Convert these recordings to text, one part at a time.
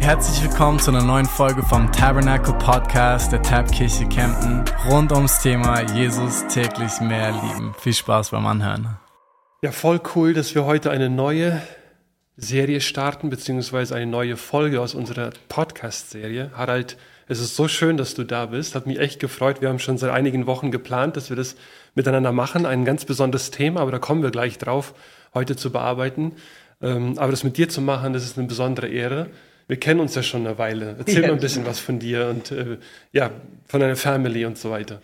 Herzlich willkommen zu einer neuen Folge vom Tabernacle Podcast der Tabkirche Kempten rund ums Thema Jesus täglich mehr lieben. Viel Spaß beim Anhören. Ja, voll cool, dass wir heute eine neue Serie starten, beziehungsweise eine neue Folge aus unserer Podcast-Serie. Harald, es ist so schön, dass du da bist. Hat mich echt gefreut. Wir haben schon seit einigen Wochen geplant, dass wir das miteinander machen. Ein ganz besonderes Thema, aber da kommen wir gleich drauf, heute zu bearbeiten. Ähm, aber das mit dir zu machen, das ist eine besondere Ehre. Wir kennen uns ja schon eine Weile. Erzähl ja. mal ein bisschen was von dir und äh, ja, von deiner Family und so weiter.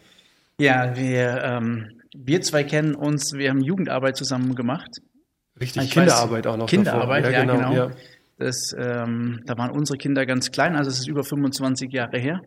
Ja, wir, ähm, wir zwei kennen uns, wir haben Jugendarbeit zusammen gemacht. Richtig, ich Kinderarbeit weiß, auch noch. Kinderarbeit, ja, genau. Ja, genau. Ja. Das, ähm, da waren unsere Kinder ganz klein, also es ist über 25 Jahre her.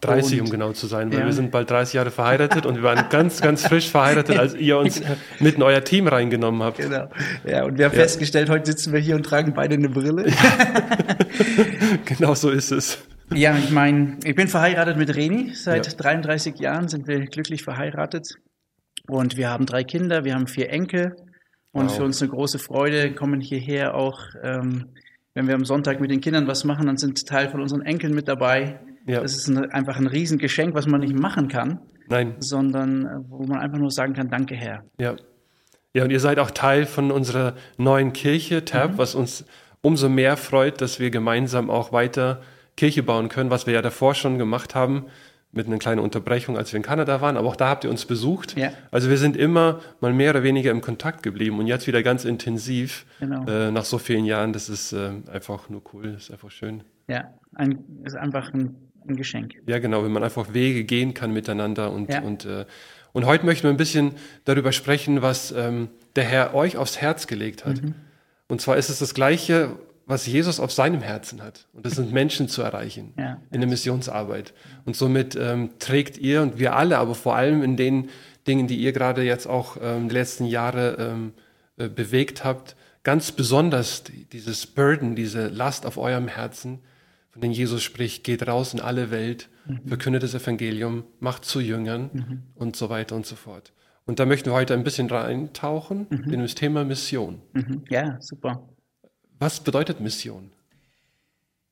30, und, um genau zu sein, weil ja. wir sind bald 30 Jahre verheiratet und wir waren ganz, ganz frisch verheiratet, als ihr uns mit in euer Team reingenommen habt. Genau. Ja, und wir haben ja. festgestellt, heute sitzen wir hier und tragen beide eine Brille. genau so ist es. Ja, ich meine, ich bin verheiratet mit Reni. Seit ja. 33 Jahren sind wir glücklich verheiratet. Und wir haben drei Kinder, wir haben vier Enkel. Und wow. für uns eine große Freude, kommen hierher auch, ähm, wenn wir am Sonntag mit den Kindern was machen, dann sind Teil von unseren Enkeln mit dabei. Ja. Das ist ein, einfach ein Riesengeschenk, was man nicht machen kann. Nein. Sondern äh, wo man einfach nur sagen kann, danke Herr. Ja. Ja, und ihr seid auch Teil von unserer neuen Kirche, TAB, mhm. was uns umso mehr freut, dass wir gemeinsam auch weiter Kirche bauen können, was wir ja davor schon gemacht haben, mit einer kleinen Unterbrechung, als wir in Kanada waren. Aber auch da habt ihr uns besucht. Ja. Also wir sind immer mal mehr oder weniger im Kontakt geblieben und jetzt wieder ganz intensiv genau. äh, nach so vielen Jahren. Das ist äh, einfach nur cool, das ist einfach schön. Ja, ein, ist einfach ein ein Geschenk. Ja, genau, wenn man einfach Wege gehen kann miteinander. Und, ja. und, äh, und heute möchten wir ein bisschen darüber sprechen, was ähm, der Herr euch aufs Herz gelegt hat. Mhm. Und zwar ist es das Gleiche, was Jesus auf seinem Herzen hat. Und das sind Menschen zu erreichen ja. in der Missionsarbeit. Und somit ähm, trägt ihr und wir alle, aber vor allem in den Dingen, die ihr gerade jetzt auch ähm, die letzten Jahre ähm, äh, bewegt habt, ganz besonders dieses Burden, diese Last auf eurem Herzen, von denen Jesus spricht, geht raus in alle Welt, mhm. verkündet das Evangelium, macht zu Jüngern mhm. und so weiter und so fort. Und da möchten wir heute ein bisschen reintauchen mhm. in das Thema Mission. Mhm. Ja, super. Was bedeutet Mission?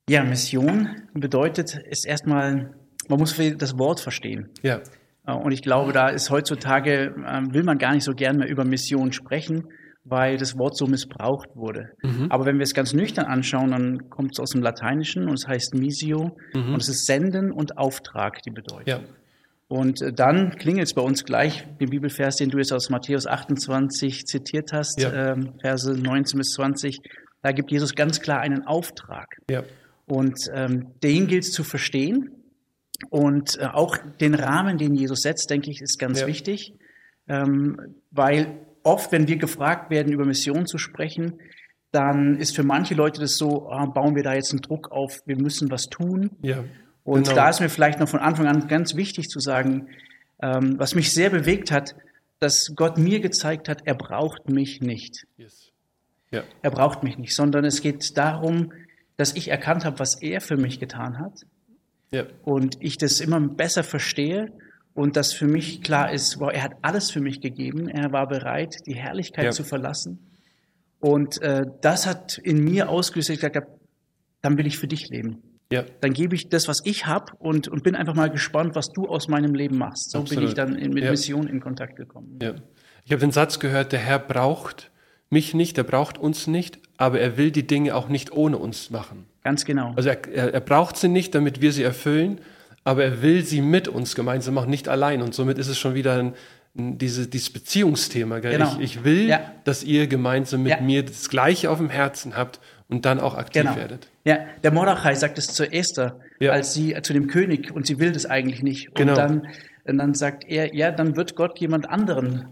Ja, Mission bedeutet, ist erstmal, man muss das Wort verstehen. Ja. Äh, und ich glaube, da ist heutzutage, ähm, will man gar nicht so gern mehr über Mission sprechen, weil das Wort so missbraucht wurde. Mhm. Aber wenn wir es ganz nüchtern anschauen, dann kommt es aus dem Lateinischen und es heißt Misio mhm. und es ist Senden und Auftrag, die Bedeutung. Ja. Und äh, dann klingelt es bei uns gleich, den Bibelvers, den du jetzt aus Matthäus 28 zitiert hast, ja. ähm, Verse 19 bis 20, da gibt Jesus ganz klar einen Auftrag. Ja. Und ähm, den gilt es zu verstehen. Und äh, auch den Rahmen, den Jesus setzt, denke ich, ist ganz ja. wichtig, ähm, weil oft, wenn wir gefragt werden, über Mission zu sprechen, dann ist für manche Leute das so, ah, bauen wir da jetzt einen Druck auf, wir müssen was tun. Ja, und genau. da ist mir vielleicht noch von Anfang an ganz wichtig zu sagen, ähm, was mich sehr bewegt hat, dass Gott mir gezeigt hat, er braucht mich nicht. Yes. Ja. Er braucht mich nicht, sondern es geht darum, dass ich erkannt habe, was er für mich getan hat. Ja. Und ich das immer besser verstehe und dass für mich klar ist, wow, er hat alles für mich gegeben. Er war bereit, die Herrlichkeit ja. zu verlassen. Und äh, das hat in mir ausgelöst, ich gesagt habe, dann will ich für dich leben. Ja. Dann gebe ich das, was ich habe und, und bin einfach mal gespannt, was du aus meinem Leben machst. So Absolut. bin ich dann in, mit ja. Mission in Kontakt gekommen. Ja. Ich habe den Satz gehört, der Herr braucht mich nicht, er braucht uns nicht, aber er will die Dinge auch nicht ohne uns machen. Ganz genau. Also er, er, er braucht sie nicht, damit wir sie erfüllen, aber er will sie mit uns gemeinsam machen, nicht allein. Und somit ist es schon wieder ein, diese, dieses Beziehungsthema. Genau. Ich, ich will, ja. dass ihr gemeinsam mit ja. mir das Gleiche auf dem Herzen habt und dann auch aktiv genau. werdet. Ja, der Mordechai sagt es zu Esther, ja. als sie zu dem König und sie will das eigentlich nicht. Und genau. dann, und dann sagt er, ja, dann wird Gott jemand anderen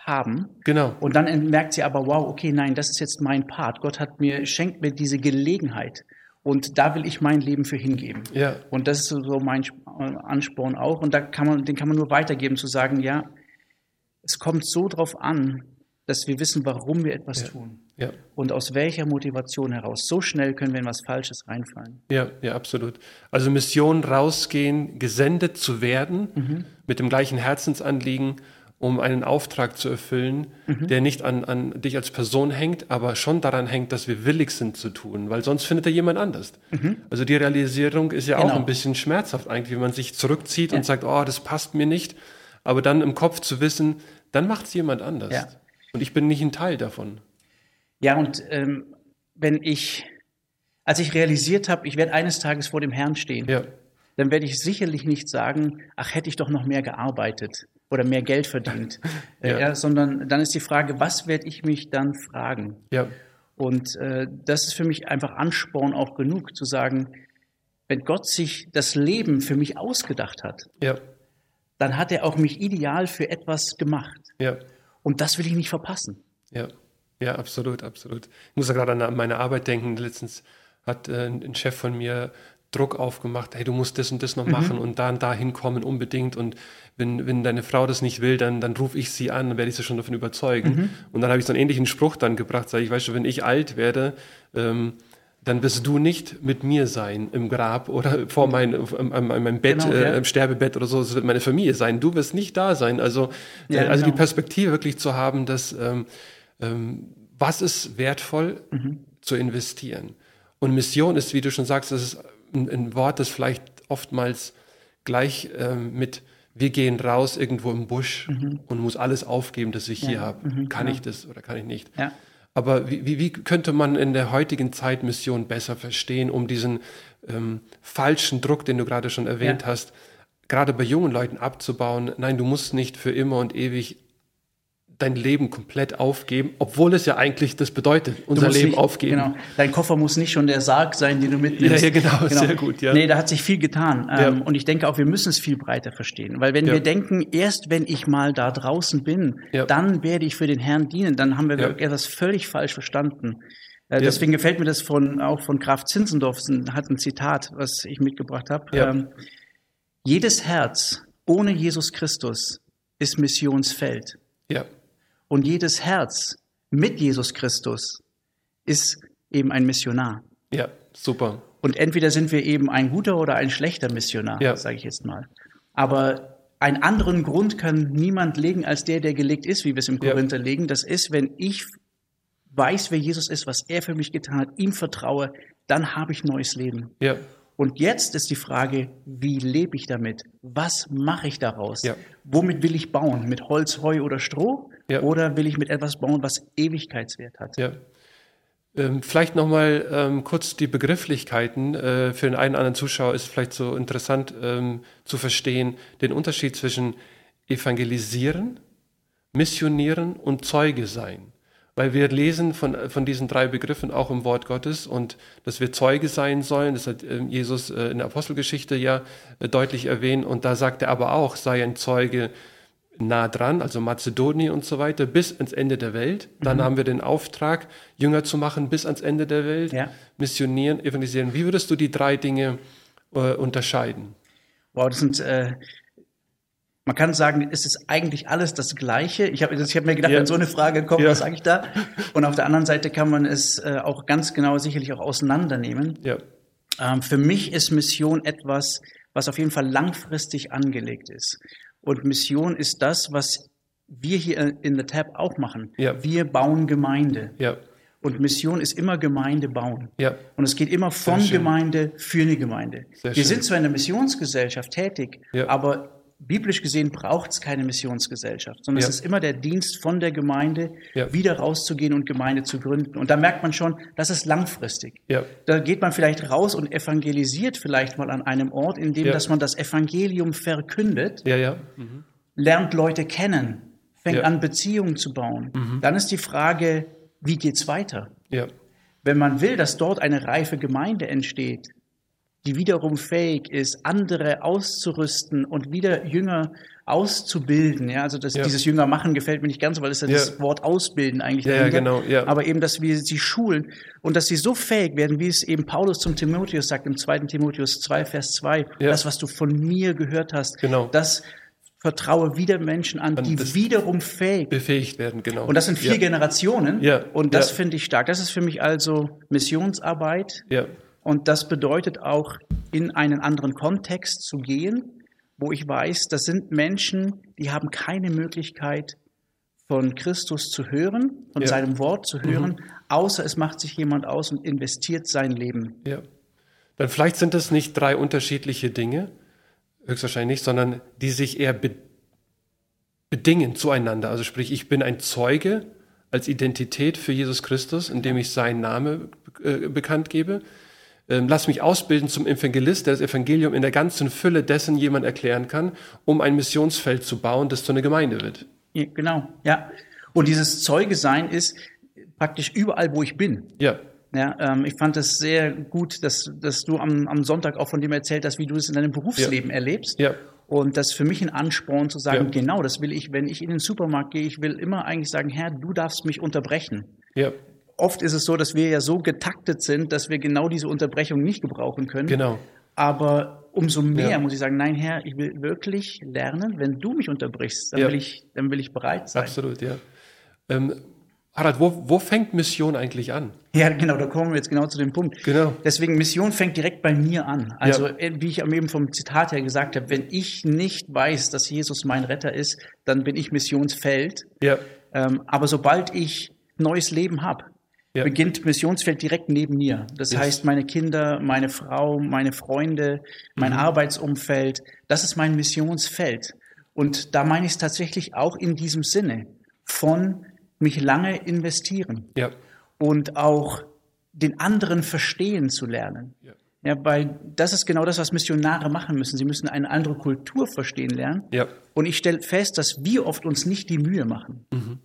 haben. Genau. Und dann merkt sie aber, wow, okay, nein, das ist jetzt mein Part. Gott hat mir, schenkt mir diese Gelegenheit. Und da will ich mein Leben für hingeben. Ja. Und das ist so mein Ansporn auch. Und da kann man, den kann man nur weitergeben, zu sagen, ja, es kommt so drauf an, dass wir wissen, warum wir etwas ja. tun. Ja. Und aus welcher Motivation heraus. So schnell können wir in was Falsches reinfallen. Ja, ja, absolut. Also Mission rausgehen, gesendet zu werden, mhm. mit dem gleichen Herzensanliegen um einen Auftrag zu erfüllen, mhm. der nicht an, an dich als Person hängt, aber schon daran hängt, dass wir willig sind zu tun, weil sonst findet er jemand anders. Mhm. Also die Realisierung ist ja genau. auch ein bisschen schmerzhaft eigentlich, wie man sich zurückzieht ja. und sagt, oh, das passt mir nicht, aber dann im Kopf zu wissen, dann macht es jemand anders. Ja. Und ich bin nicht ein Teil davon. Ja, und ähm, wenn ich, als ich realisiert habe, ich werde eines Tages vor dem Herrn stehen, ja. dann werde ich sicherlich nicht sagen, ach, hätte ich doch noch mehr gearbeitet oder mehr Geld verdient, ja. ja sondern dann ist die Frage, was werde ich mich dann fragen? Ja. Und äh, das ist für mich einfach Ansporn auch genug zu sagen, wenn Gott sich das Leben für mich ausgedacht hat, ja. dann hat er auch mich ideal für etwas gemacht. Ja. Und das will ich nicht verpassen. Ja, ja, absolut, absolut. Ich muss ja gerade an meine Arbeit denken. Letztens hat äh, ein Chef von mir Druck aufgemacht, hey, du musst das und das noch mhm. machen und da und da hinkommen unbedingt. Und wenn, wenn deine Frau das nicht will, dann, dann rufe ich sie an, dann werde ich sie schon davon überzeugen. Mhm. Und dann habe ich so einen ähnlichen Spruch dann gebracht, sage ich, weißt du, wenn ich alt werde, ähm, dann wirst du nicht mit mir sein im Grab oder vor mein, an meinem Bett, genau, ja. äh, im Sterbebett oder so, es wird meine Familie sein. Du wirst nicht da sein. Also, ja, äh, also genau. die Perspektive wirklich zu haben, dass ähm, ähm, was ist wertvoll mhm. zu investieren. Und Mission ist, wie du schon sagst, das ist ein, ein Wort, das vielleicht oftmals gleich ähm, mit wir gehen raus irgendwo im Busch mhm. und muss alles aufgeben, das ich ja. hier habe. Mhm, kann genau. ich das oder kann ich nicht? Ja. Aber wie, wie, wie könnte man in der heutigen Zeit Mission besser verstehen, um diesen ähm, falschen Druck, den du gerade schon erwähnt ja. hast, gerade bei jungen Leuten abzubauen? Nein, du musst nicht für immer und ewig dein Leben komplett aufgeben, obwohl es ja eigentlich das bedeutet, unser Leben nicht, aufgeben. Genau. Dein Koffer muss nicht schon der Sarg sein, den du mitnimmst. Ja, ja genau, genau, sehr gut. Ja. Nee, da hat sich viel getan. Ja. Ähm, und ich denke auch, wir müssen es viel breiter verstehen. Weil wenn ja. wir denken, erst wenn ich mal da draußen bin, ja. dann werde ich für den Herrn dienen, dann haben wir etwas völlig falsch verstanden. Äh, deswegen gefällt mir das von, auch von Graf Zinzendorf, hat ein Zitat, was ich mitgebracht habe. Ähm, jedes Herz ohne Jesus Christus ist Missionsfeld. Ja. Und jedes Herz mit Jesus Christus ist eben ein Missionar. Ja, super. Und entweder sind wir eben ein guter oder ein schlechter Missionar, ja. sage ich jetzt mal. Aber einen anderen Grund kann niemand legen als der, der gelegt ist, wie wir es im Korinther ja. legen. Das ist, wenn ich weiß, wer Jesus ist, was er für mich getan hat, ihm vertraue, dann habe ich neues Leben. Ja. Und jetzt ist die Frage, wie lebe ich damit? Was mache ich daraus? Ja. Womit will ich bauen? Mit Holz, Heu oder Stroh? Ja. Oder will ich mit etwas bauen, was Ewigkeitswert hat? Ja. Ähm, vielleicht nochmal ähm, kurz die Begrifflichkeiten. Äh, für den einen oder anderen Zuschauer ist vielleicht so interessant ähm, zu verstehen, den Unterschied zwischen evangelisieren, missionieren und Zeuge sein. Weil wir lesen von, von diesen drei Begriffen auch im Wort Gottes und dass wir Zeuge sein sollen, das hat ähm, Jesus äh, in der Apostelgeschichte ja äh, deutlich erwähnt und da sagt er aber auch, sei ein Zeuge nah dran, also Mazedonien und so weiter, bis ans Ende der Welt. Dann mhm. haben wir den Auftrag, Jünger zu machen bis ans Ende der Welt, ja. missionieren, evangelisieren. Wie würdest du die drei Dinge äh, unterscheiden? Wow, das sind äh, man kann sagen, es ist eigentlich alles das Gleiche. Ich habe ich hab mir gedacht, ja. wenn so eine Frage kommt, ja. was sage ich da? Und auf der anderen Seite kann man es äh, auch ganz genau sicherlich auch auseinandernehmen. Ja. Ähm, für mich ist Mission etwas, was auf jeden Fall langfristig angelegt ist. Und Mission ist das, was wir hier in The Tab auch machen. Ja. Wir bauen Gemeinde. Ja. Und Mission ist immer Gemeinde bauen. Ja. Und es geht immer von Gemeinde für eine Gemeinde. Sehr wir schön. sind zwar in der Missionsgesellschaft tätig, aber biblisch gesehen braucht es keine Missionsgesellschaft, sondern ja. es ist immer der Dienst von der Gemeinde, ja. wieder rauszugehen und Gemeinde zu gründen. Und da merkt man schon, das ist langfristig. Ja. Da geht man vielleicht raus und evangelisiert vielleicht mal an einem Ort, in dem, dass man das Evangelium verkündet, mhm. lernt Leute kennen, fängt an, Beziehungen zu bauen. Mhm. Dann ist die Frage, wie geht's weiter? Wenn man will, dass dort eine reife Gemeinde entsteht, die wiederum fähig ist, andere auszurüsten und wieder Jünger auszubilden. Ja, also das, ja. dieses Jünger machen gefällt mir nicht ganz, weil es ja, ja. das Wort ausbilden eigentlich ja, ja, genau, ja. Aber eben, dass wir sie schulen und dass sie so fähig werden, wie es eben Paulus zum Timotheus sagt, im 2. Timotheus 2, Vers 2, das, was du von mir gehört hast, genau. das vertraue wieder Menschen an, die wiederum fähig befähigt werden, genau. Und das sind vier Generationen. Ja. Und das finde ich stark. Das ist für mich also Missionsarbeit. Ja und das bedeutet auch, in einen anderen Kontext zu gehen, wo ich weiß, das sind Menschen, die haben keine Möglichkeit, von Christus zu hören, von ja. seinem Wort zu hören, mhm. außer es macht sich jemand aus und investiert sein Leben. Ja. Dann vielleicht sind es nicht drei unterschiedliche Dinge, höchstwahrscheinlich nicht, sondern die sich eher be bedingen zueinander. Also sprich, ich bin ein Zeuge als Identität für Jesus Christus, indem ich seinen Namen äh, bekannt gebe. Ähm, lass mich ausbilden zum Evangelist, der das Evangelium in der ganzen Fülle dessen jemand erklären kann, um ein Missionsfeld zu bauen, das zu einer Gemeinde wird. Ja, genau, ja. Und dieses Zeuge sein ist praktisch überall, wo ich bin. Ja. Ja, ähm, ich fand es sehr gut, dass, dass du am, am Sonntag auch von dem erzählt hast, wie du es in deinem Berufsleben ja. erlebst. Ja. Und das ist für mich ein Ansporn zu sagen, ja. genau, das will ich, wenn ich in den Supermarkt gehe, ich will immer eigentlich sagen, Herr, du darfst mich unterbrechen. Ja. Oft ist es so, dass wir ja so getaktet sind, dass wir genau diese Unterbrechung nicht gebrauchen können. Genau. Aber umso mehr ja. muss ich sagen, nein, Herr, ich will wirklich lernen, wenn du mich unterbrichst, dann, ja. will, ich, dann will ich bereit sein. Absolut, ja. Ähm, Harald, wo, wo fängt Mission eigentlich an? Ja, genau, da kommen wir jetzt genau zu dem Punkt. Genau. Deswegen, Mission fängt direkt bei mir an. Also, ja. Äh, wie ich eben vom Zitat her gesagt habe, wenn ich nicht weiß, dass Jesus mein Retter ist, dann bin ich Missionsfeld. Ja. Ähm, aber sobald ich neues Leben habe, ja. beginnt Missionsfeld direkt neben mir. Das yes. heißt, meine Kinder, meine Frau, meine Freunde, mein mhm. Arbeitsumfeld, das ist mein Missionsfeld. Und da meine ich es tatsächlich auch in diesem Sinne von mich lange investieren ja. und auch den anderen verstehen zu lernen. Ja. ja, weil das ist genau das, was Missionare machen müssen. Sie müssen eine andere Kultur verstehen lernen. Ja. Und ich stelle fest, dass wir oft uns nicht die Mühe machen. Mhm.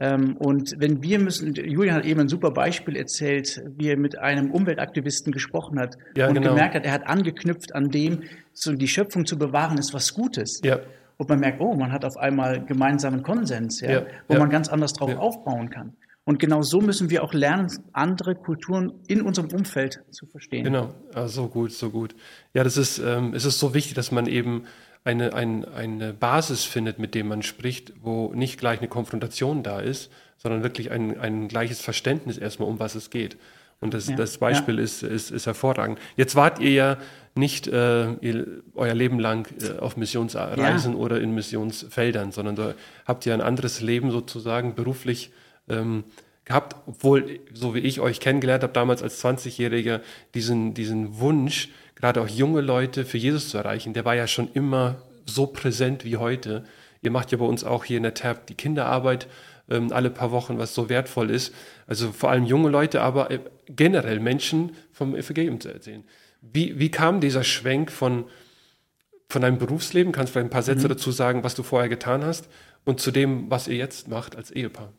Ähm, und wenn wir müssen, Julian hat eben ein super Beispiel erzählt, wie er mit einem Umweltaktivisten gesprochen hat ja, und genau. gemerkt hat, er hat angeknüpft an dem, so die Schöpfung zu bewahren ist was Gutes. Ja und man merkt, oh, man hat auf einmal gemeinsamen Konsens, ja, wo man ganz anders drauf aufbauen kann. Und genau so müssen wir auch lernen, andere Kulturen in unserem Umfeld zu verstehen. Genau, ah, so gut, so gut. Ja, das ist, ähm, es ist so wichtig, dass man eben eine, ein, eine Basis findet, mit dem man spricht, wo nicht gleich eine Konfrontation da ist, sondern wirklich ein, ein gleiches Verständnis erstmal, um was es geht. Und das, ja, das Beispiel ja. ist, ist, ist hervorragend. Jetzt wart ihr ja nicht äh, ihr, euer Leben lang äh, auf Missionsreisen ja. oder in Missionsfeldern, sondern da habt ihr ein anderes Leben sozusagen beruflich ähm, gehabt, obwohl, so wie ich euch kennengelernt habe, damals als 20-Jähriger, diesen, diesen Wunsch, gerade auch junge Leute für Jesus zu erreichen, der war ja schon immer so präsent wie heute. Ihr macht ja bei uns auch hier in der TAP die Kinderarbeit ähm, alle paar Wochen, was so wertvoll ist. Also vor allem junge Leute, aber äh, generell Menschen vom Evangelium zu erzählen. Wie, wie kam dieser Schwenk von, von deinem Berufsleben? Kannst du vielleicht ein paar Sätze mhm. dazu sagen, was du vorher getan hast und zu dem, was ihr jetzt macht als Ehepaar?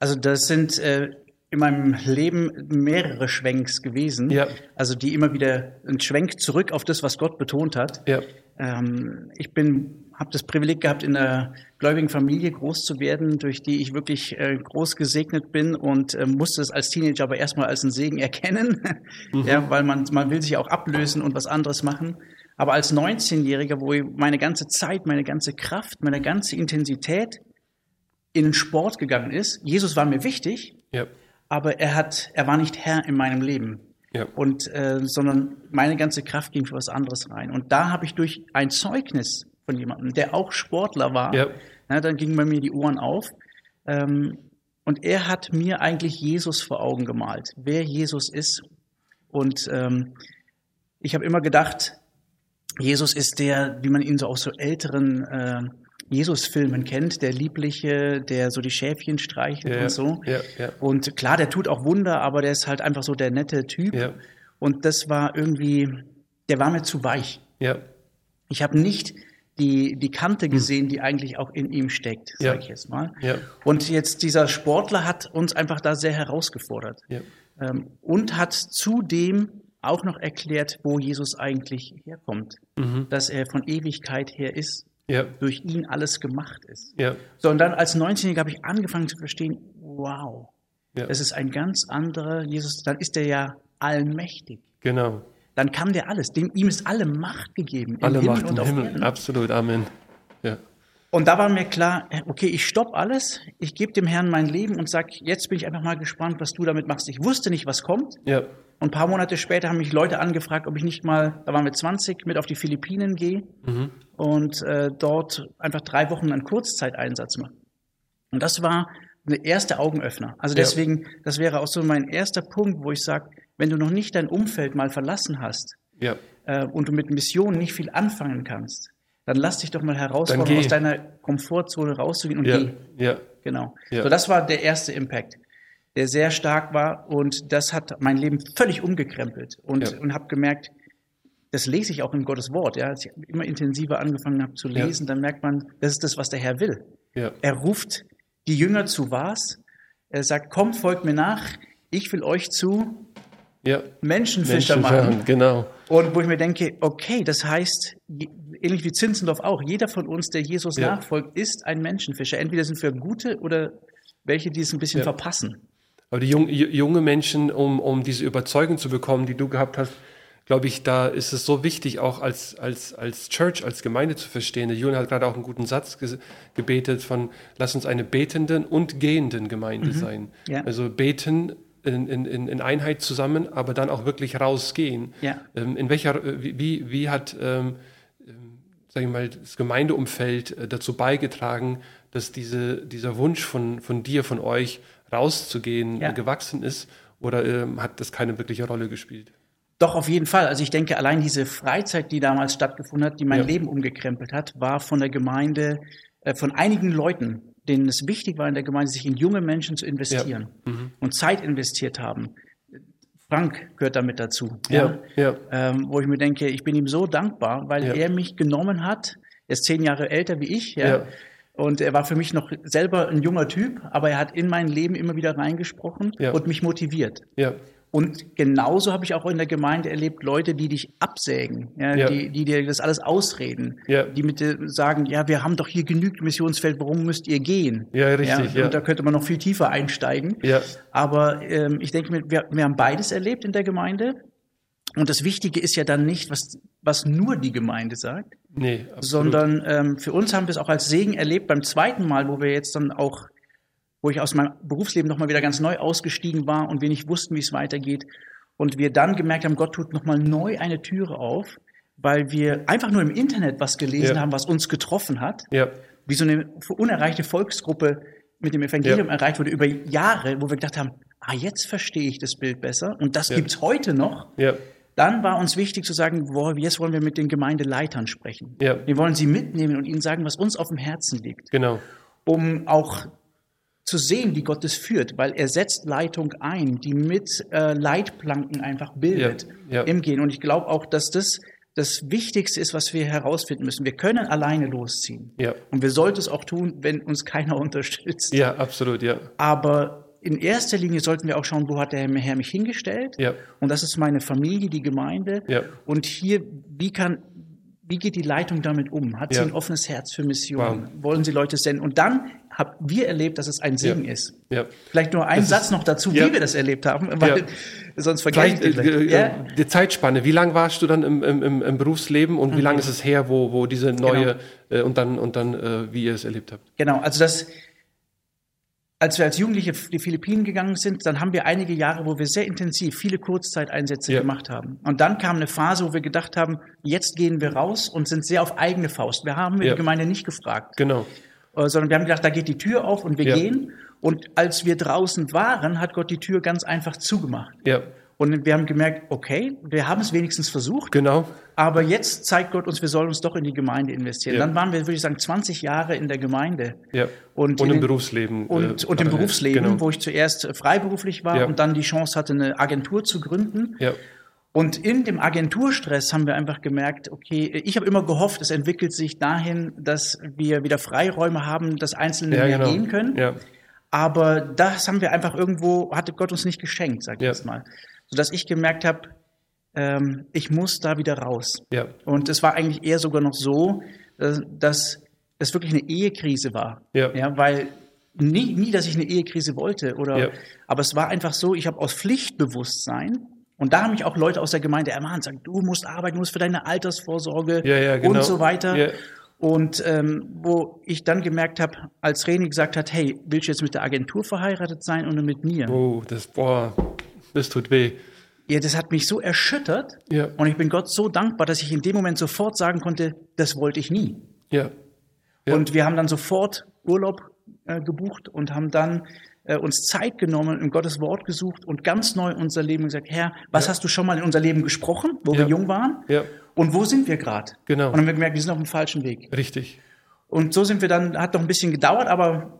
Also das sind äh, in meinem Leben mehrere Schwenks gewesen. Ja. Also die immer wieder ein Schwenk zurück auf das, was Gott betont hat. Ja. Ähm, ich bin habe das Privileg gehabt, in einer gläubigen Familie groß zu werden, durch die ich wirklich äh, groß gesegnet bin und äh, musste es als Teenager aber erstmal als einen Segen erkennen, mhm. ja, weil man, man will sich auch ablösen und was anderes machen. Aber als 19-Jähriger, wo meine ganze Zeit, meine ganze Kraft, meine ganze Intensität in den Sport gegangen ist, Jesus war mir wichtig, ja. Aber er hat, er war nicht Herr in meinem Leben. Ja. Und äh, sondern meine ganze Kraft ging für was anderes rein. Und da habe ich durch ein Zeugnis von jemandem, der auch Sportler war. Ja. Ja, dann gingen bei mir die Ohren auf. Ähm, und er hat mir eigentlich Jesus vor Augen gemalt, wer Jesus ist. Und ähm, ich habe immer gedacht, Jesus ist der, wie man ihn so aus so älteren äh, Jesus-Filmen kennt, der Liebliche, der so die Schäfchen streichelt ja, und so. Ja, ja. Und klar, der tut auch Wunder, aber der ist halt einfach so der nette Typ. Und das war irgendwie, der war mir zu weich. Ich habe nicht die, die Kante hm. gesehen, die eigentlich auch in ihm steckt, sage ich jetzt mal. Und jetzt dieser Sportler hat uns einfach da sehr herausgefordert ähm, und hat zudem auch noch erklärt, wo Jesus eigentlich herkommt, mhm. dass er von Ewigkeit her ist, ja. durch ihn alles gemacht ist. Ja. So, und dann als 19-Jähriger habe ich angefangen zu verstehen, wow, ja. das ist ein ganz anderer Jesus, dann ist er ja allmächtig. Genau dann kann der alles. Dem, ihm ist alle Macht gegeben. Alle Himmel Macht im Himmel, Erden. absolut, Amen. Ja. Und da war mir klar, okay, ich stopp alles, ich gebe dem Herrn mein Leben und sag, jetzt bin ich einfach mal gespannt, was du damit machst. Ich wusste nicht, was kommt. Ja. Und ein paar Monate später haben mich Leute angefragt, ob ich nicht mal, da waren wir 20, mit auf die Philippinen gehe mhm. Und äh, dort einfach drei Wochen einen Kurzzeiteinsatz mache. Und das war der erste Augenöffner. Also deswegen, ja. das wäre auch so mein erster Punkt, wo ich sage, wenn du noch nicht dein Umfeld mal verlassen hast ja. äh, und du mit Missionen nicht viel anfangen kannst, dann lass dich doch mal herausfordern, aus deiner Komfortzone rauszugehen und ja. geh. Ja. Genau. Ja. So, das war der erste Impact, der sehr stark war und das hat mein Leben völlig umgekrempelt und, und habe gemerkt, das lese ich auch in Gottes Wort. Ja, als ich immer intensiver angefangen habe zu lesen, dann merkt man, das ist das, was der Herr will. Er ruft die Jünger zu was? Er sagt, kommt, folgt mir nach, ich will euch zu ja. Menschenfischer machen. Genau. Und wo ich mir denke, okay, das heißt, ähnlich wie Zinzendorf auch, jeder von uns, der Jesus ja. nachfolgt, ist ein Menschenfischer. Entweder sind wir gute oder welche, die es ein bisschen ja. verpassen. Aber die jung, junge Menschen, um, um diese Überzeugung zu bekommen, die du gehabt hast, glaube ich, da ist es so wichtig, auch als, als, als Church, als Gemeinde zu verstehen. Der Julian hat gerade auch einen guten Satz ge gebetet von, lass uns eine betenden und gehenden Gemeinde mhm. sein. Ja. Also beten in, in, in Einheit zusammen, aber dann auch wirklich rausgehen. Ja. Ähm, in welcher, wie, wie hat, ähm, ähm, sag ich mal, das Gemeindeumfeld äh, dazu beigetragen, dass diese, dieser Wunsch von, von dir, von euch rauszugehen, ja. gewachsen ist? Oder ähm, hat das keine wirkliche Rolle gespielt? Doch, auf jeden Fall. Also ich denke, allein diese Freizeit, die damals stattgefunden hat, die mein ja. Leben umgekrempelt hat, war von der Gemeinde, äh, von einigen Leuten, denen es wichtig war in der Gemeinde, sich in junge Menschen zu investieren ja. mhm. und Zeit investiert haben. Frank gehört damit dazu. Ja, ja. Ähm, wo ich mir denke, ich bin ihm so dankbar, weil er mich genommen hat. Er ist zehn Jahre älter wie ich. Ja. Und er war für mich noch selber ein junger Typ, aber er hat in mein Leben immer wieder reingesprochen und mich motiviert. Ja. Und genauso habe ich auch in der Gemeinde erlebt, Leute, die dich absägen, ja, ja. Die, die dir das alles ausreden, ja. die mit dir sagen, ja, wir haben doch hier genügend Missionsfeld, warum müsst ihr gehen? Ja, richtig. Ja, und da könnte man noch viel tiefer einsteigen. Ja. Aber ähm, ich denke, wir, wir haben beides erlebt in der Gemeinde. Und das Wichtige ist ja dann nicht, was, was nur die Gemeinde sagt, nee, sondern ähm, für uns haben wir es auch als Segen erlebt beim zweiten Mal, wo wir jetzt dann auch wo ich aus meinem Berufsleben nochmal wieder ganz neu ausgestiegen war und wir nicht wussten, wie es weitergeht. Und wir dann gemerkt haben, Gott tut nochmal neu eine Türe auf, weil wir einfach nur im Internet was gelesen ja. haben, was uns getroffen hat. Ja. Wie so eine unerreichte Volksgruppe mit dem Evangelium ja. erreicht wurde über Jahre, wo wir gedacht haben, ah, jetzt verstehe ich das Bild besser. Und das ja. gibt's heute noch. Ja. Dann war uns wichtig zu sagen, boah, jetzt wollen wir mit den Gemeindeleitern sprechen. Ja. Wir wollen sie mitnehmen und ihnen sagen, was uns auf dem Herzen liegt. Genau. Um auch zu sehen, wie Gott es führt, weil er setzt Leitung ein, die mit äh, Leitplanken einfach bildet ja, ja. im Gehen. Und ich glaube auch, dass das das Wichtigste ist, was wir herausfinden müssen. Wir können alleine losziehen. Ja. Und wir sollten es auch tun, wenn uns keiner unterstützt. Ja, absolut, ja. Aber in erster Linie sollten wir auch schauen, wo hat der Herr mich hingestellt? Ja. Und das ist meine Familie, die Gemeinde. Ja. Und hier, wie kann, wie geht die Leitung damit um? Hat ja. sie ein offenes Herz für Missionen? Wow. Wollen sie Leute senden? Und dann haben wir erlebt, dass es ein Segen ja. ist. Ja. Vielleicht nur ein das Satz ist, noch dazu, wie wir das erlebt haben, weil sonst vergesse ich äh, äh, Die Zeitspanne, wie lange warst du dann im, im, im Berufsleben und mhm. wie lange ist es her, wo, wo diese neue genau. äh, und dann, und dann äh, wie ihr es erlebt habt? Genau, also das als wir als Jugendliche die Philippinen gegangen sind, dann haben wir einige Jahre, wo wir sehr intensiv viele Kurzzeiteinsätze ja. gemacht haben. Und dann kam eine Phase, wo wir gedacht haben, jetzt gehen wir raus und sind sehr auf eigene Faust. Wir haben ja. die Gemeinde nicht gefragt. Genau. Äh, sondern wir haben gedacht, da geht die Tür auf und wir ja. gehen. Und als wir draußen waren, hat Gott die Tür ganz einfach zugemacht. Ja. Und wir haben gemerkt, okay, wir haben es wenigstens versucht. Genau. Aber jetzt zeigt Gott uns, wir sollen uns doch in die Gemeinde investieren. Ja. Dann waren wir, würde ich sagen, 20 Jahre in der Gemeinde. Ja. Und, und im den, Berufsleben. Und, äh, und im Berufsleben, genau. wo ich zuerst freiberuflich war ja. und dann die Chance hatte, eine Agentur zu gründen. Ja. Und in dem Agenturstress haben wir einfach gemerkt, okay, ich habe immer gehofft, es entwickelt sich dahin, dass wir wieder Freiräume haben, dass Einzelne ja, mehr genau. gehen können. Ja. Aber das haben wir einfach irgendwo, hatte Gott uns nicht geschenkt, sag ich ja. jetzt mal sodass ich gemerkt habe, ähm, ich muss da wieder raus. Ja. Und es war eigentlich eher sogar noch so, dass, äh, dass es wirklich eine Ehekrise war. Ja. ja weil nie, nie, dass ich eine Ehekrise wollte, oder, ja. aber es war einfach so, ich habe aus Pflichtbewusstsein und da haben mich auch Leute aus der Gemeinde ermahnt, sagen, du musst arbeiten, du musst für deine Altersvorsorge ja, ja, genau. und so weiter. Ja. Und ähm, wo ich dann gemerkt habe, als René gesagt hat, hey, willst du jetzt mit der Agentur verheiratet sein oder mit mir? Oh, das, boah, das tut weh. Ja, das hat mich so erschüttert. Ja. Und ich bin Gott so dankbar, dass ich in dem Moment sofort sagen konnte, das wollte ich nie. Ja. ja. Und wir haben dann sofort Urlaub äh, gebucht und haben dann uns Zeit genommen, im Gottes Wort gesucht und ganz neu unser Leben gesagt, Herr, was ja. hast du schon mal in unser Leben gesprochen, wo ja. wir jung waren? Ja. Und wo sind wir gerade? Genau. Und dann haben wir gemerkt, wir sind auf dem falschen Weg. Richtig. Und so sind wir dann, hat noch ein bisschen gedauert, aber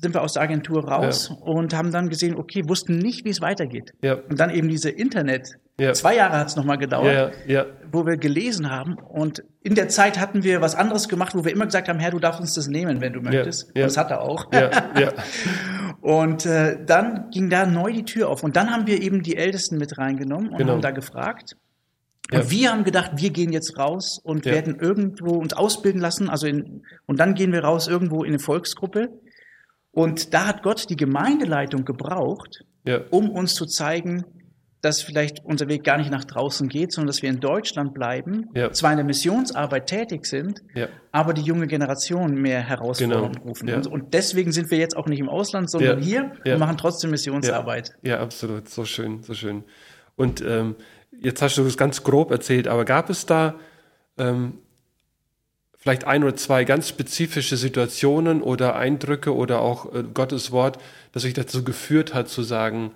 sind wir aus der Agentur raus ja. und haben dann gesehen, okay, wussten nicht, wie es weitergeht. Ja. Und dann eben diese Internet. Ja. Zwei Jahre hat es nochmal gedauert, wo wir gelesen haben. Und in der Zeit hatten wir was anderes gemacht, wo wir immer gesagt haben, Herr, du darfst uns das nehmen, wenn du möchtest. Und das hat er auch. und äh, dann ging da neu die Tür auf. Und dann haben wir eben die Ältesten mit reingenommen und genau. haben da gefragt. Und ja. wir haben gedacht, wir gehen jetzt raus und ja. werden irgendwo uns ausbilden lassen, also in, und dann gehen wir raus irgendwo in eine Volksgruppe. Und da hat Gott die Gemeindeleitung gebraucht, ja. um uns zu zeigen, dass vielleicht unser Weg gar nicht nach draußen geht, sondern dass wir in Deutschland bleiben, ja. zwar in der Missionsarbeit tätig sind, ja. aber die junge Generation mehr Herausforderungen genau. rufen. Und, und, deswegen sind wir jetzt auch nicht im Ausland, sondern hier und machen trotzdem Missionsarbeit. Ja. absolut. So schön, so schön. Und ähm, jetzt hast du es ganz grob erzählt, aber gab es da ähm, vielleicht ein oder zwei ganz spezifische Situationen oder Eindrücke oder auch äh, Gottes Wort, das euch dazu geführt hat zu sagen,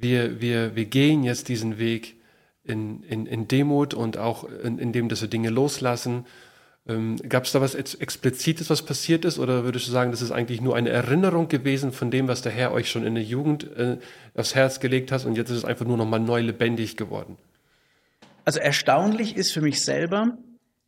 wir, wir, wir gehen jetzt diesen Weg in, in, in Demut und auch in, in dem, dass wir Dinge loslassen. Ähm, Gab es da was Explizites, was passiert ist, oder würdest du sagen, das ist eigentlich nur eine Erinnerung gewesen von dem, was der Herr euch schon in der Jugend äh, aufs Herz gelegt hat und jetzt ist es einfach nur noch mal neu lebendig geworden? Also erstaunlich ist für mich selber,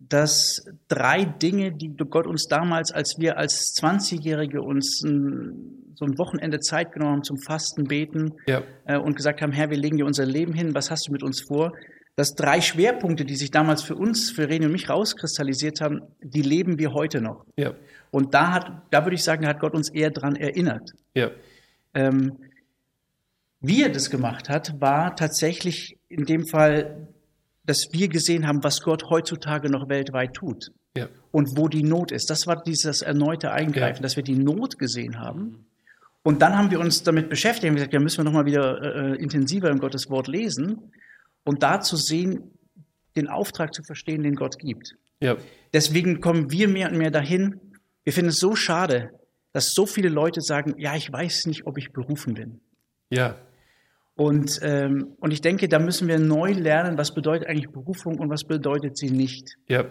dass drei Dinge, die Gott uns damals, als wir als 20-Jährige uns ein, so ein Wochenende Zeit genommen haben zum Fasten, Beten ja. äh, und gesagt haben, Herr, wir legen dir unser Leben hin, was hast du mit uns vor? Dass drei Schwerpunkte, die sich damals für uns, für René und mich rauskristallisiert haben, die leben wir heute noch. Ja. Und da hat, da würde ich sagen, hat Gott uns eher dran erinnert. Ja. Ähm, wie er das gemacht hat, war tatsächlich in dem Fall dass wir gesehen haben, was Gott heutzutage noch weltweit tut ja. und wo die Not ist. Das war dieses erneute Eingreifen, ja. dass wir die Not gesehen haben. Und dann haben wir uns damit beschäftigt und gesagt, ja, müssen wir nochmal wieder äh, intensiver im Gottes Wort lesen und da zu sehen, den Auftrag zu verstehen, den Gott gibt. Ja. Deswegen kommen wir mehr und mehr dahin. Wir finden es so schade, dass so viele Leute sagen, ja, ich weiß nicht, ob ich berufen bin. Ja. Und, ähm, und ich denke, da müssen wir neu lernen, was bedeutet eigentlich Berufung und was bedeutet sie nicht. Ja.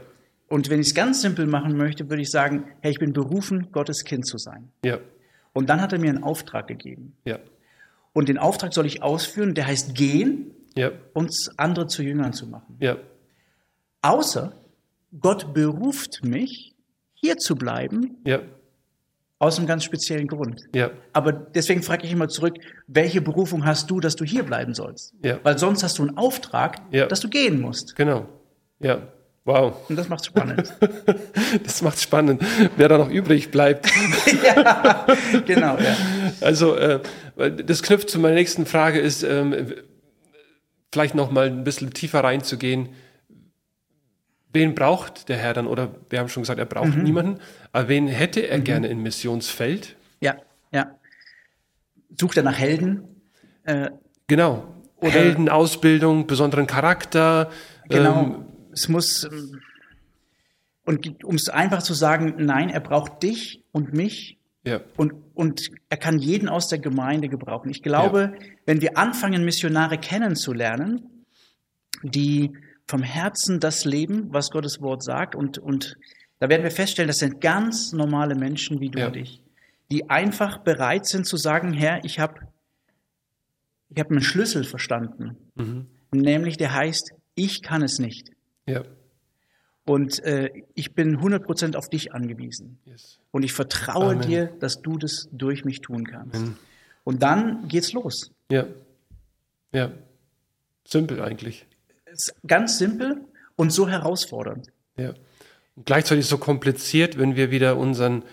Und wenn ich es ganz simpel machen möchte, würde ich sagen, hey, ich bin berufen, Gottes Kind zu sein. Ja. Und dann hat er mir einen Auftrag gegeben. Ja. Und den Auftrag soll ich ausführen, der heißt gehen, ja. uns andere zu Jüngern zu machen. Ja. Außer Gott beruft mich, hier zu bleiben ja. Aus einem ganz speziellen Grund. Ja. Aber deswegen frage ich immer zurück, welche Berufung hast du, dass du hier bleiben sollst? Ja. Weil sonst hast du einen Auftrag, ja. dass du gehen musst. Genau. Ja. Wow. Und das macht spannend. das macht spannend, wer da noch übrig bleibt. ja, genau. Ja. Also äh, das knüpft zu meiner nächsten Frage ist, ähm, vielleicht noch mal ein bisschen tiefer reinzugehen wen braucht der Herr dann? Oder wir haben schon gesagt, er braucht mhm. niemanden. Aber wen hätte er mhm. gerne im Missionsfeld? Ja, ja. Sucht er nach Helden? Äh, genau. Oder Heldenausbildung, besonderen Charakter. Genau. Ähm, es muss, und um es einfach zu sagen, nein, er braucht dich und mich. Ja. Und, und er kann jeden aus der Gemeinde gebrauchen. Ich glaube, ja. wenn wir anfangen, Missionare kennenzulernen, die vom Herzen das leben, was Gottes Wort sagt. Und, und da werden wir feststellen, das sind ganz normale Menschen wie du ja. und ich, die einfach bereit sind zu sagen, Herr, ich habe ich hab einen Schlüssel verstanden. Mhm. Nämlich der heißt, ich kann es nicht. Ja. Und äh, ich bin 100% auf dich angewiesen. Yes. Und ich vertraue Amen. dir, dass du das durch mich tun kannst. Amen. Und dann geht's los. Ja. Ja. Simpel eigentlich ist ganz simpel und so herausfordernd. Ja. Und gleichzeitig so kompliziert, wenn wir wieder unseren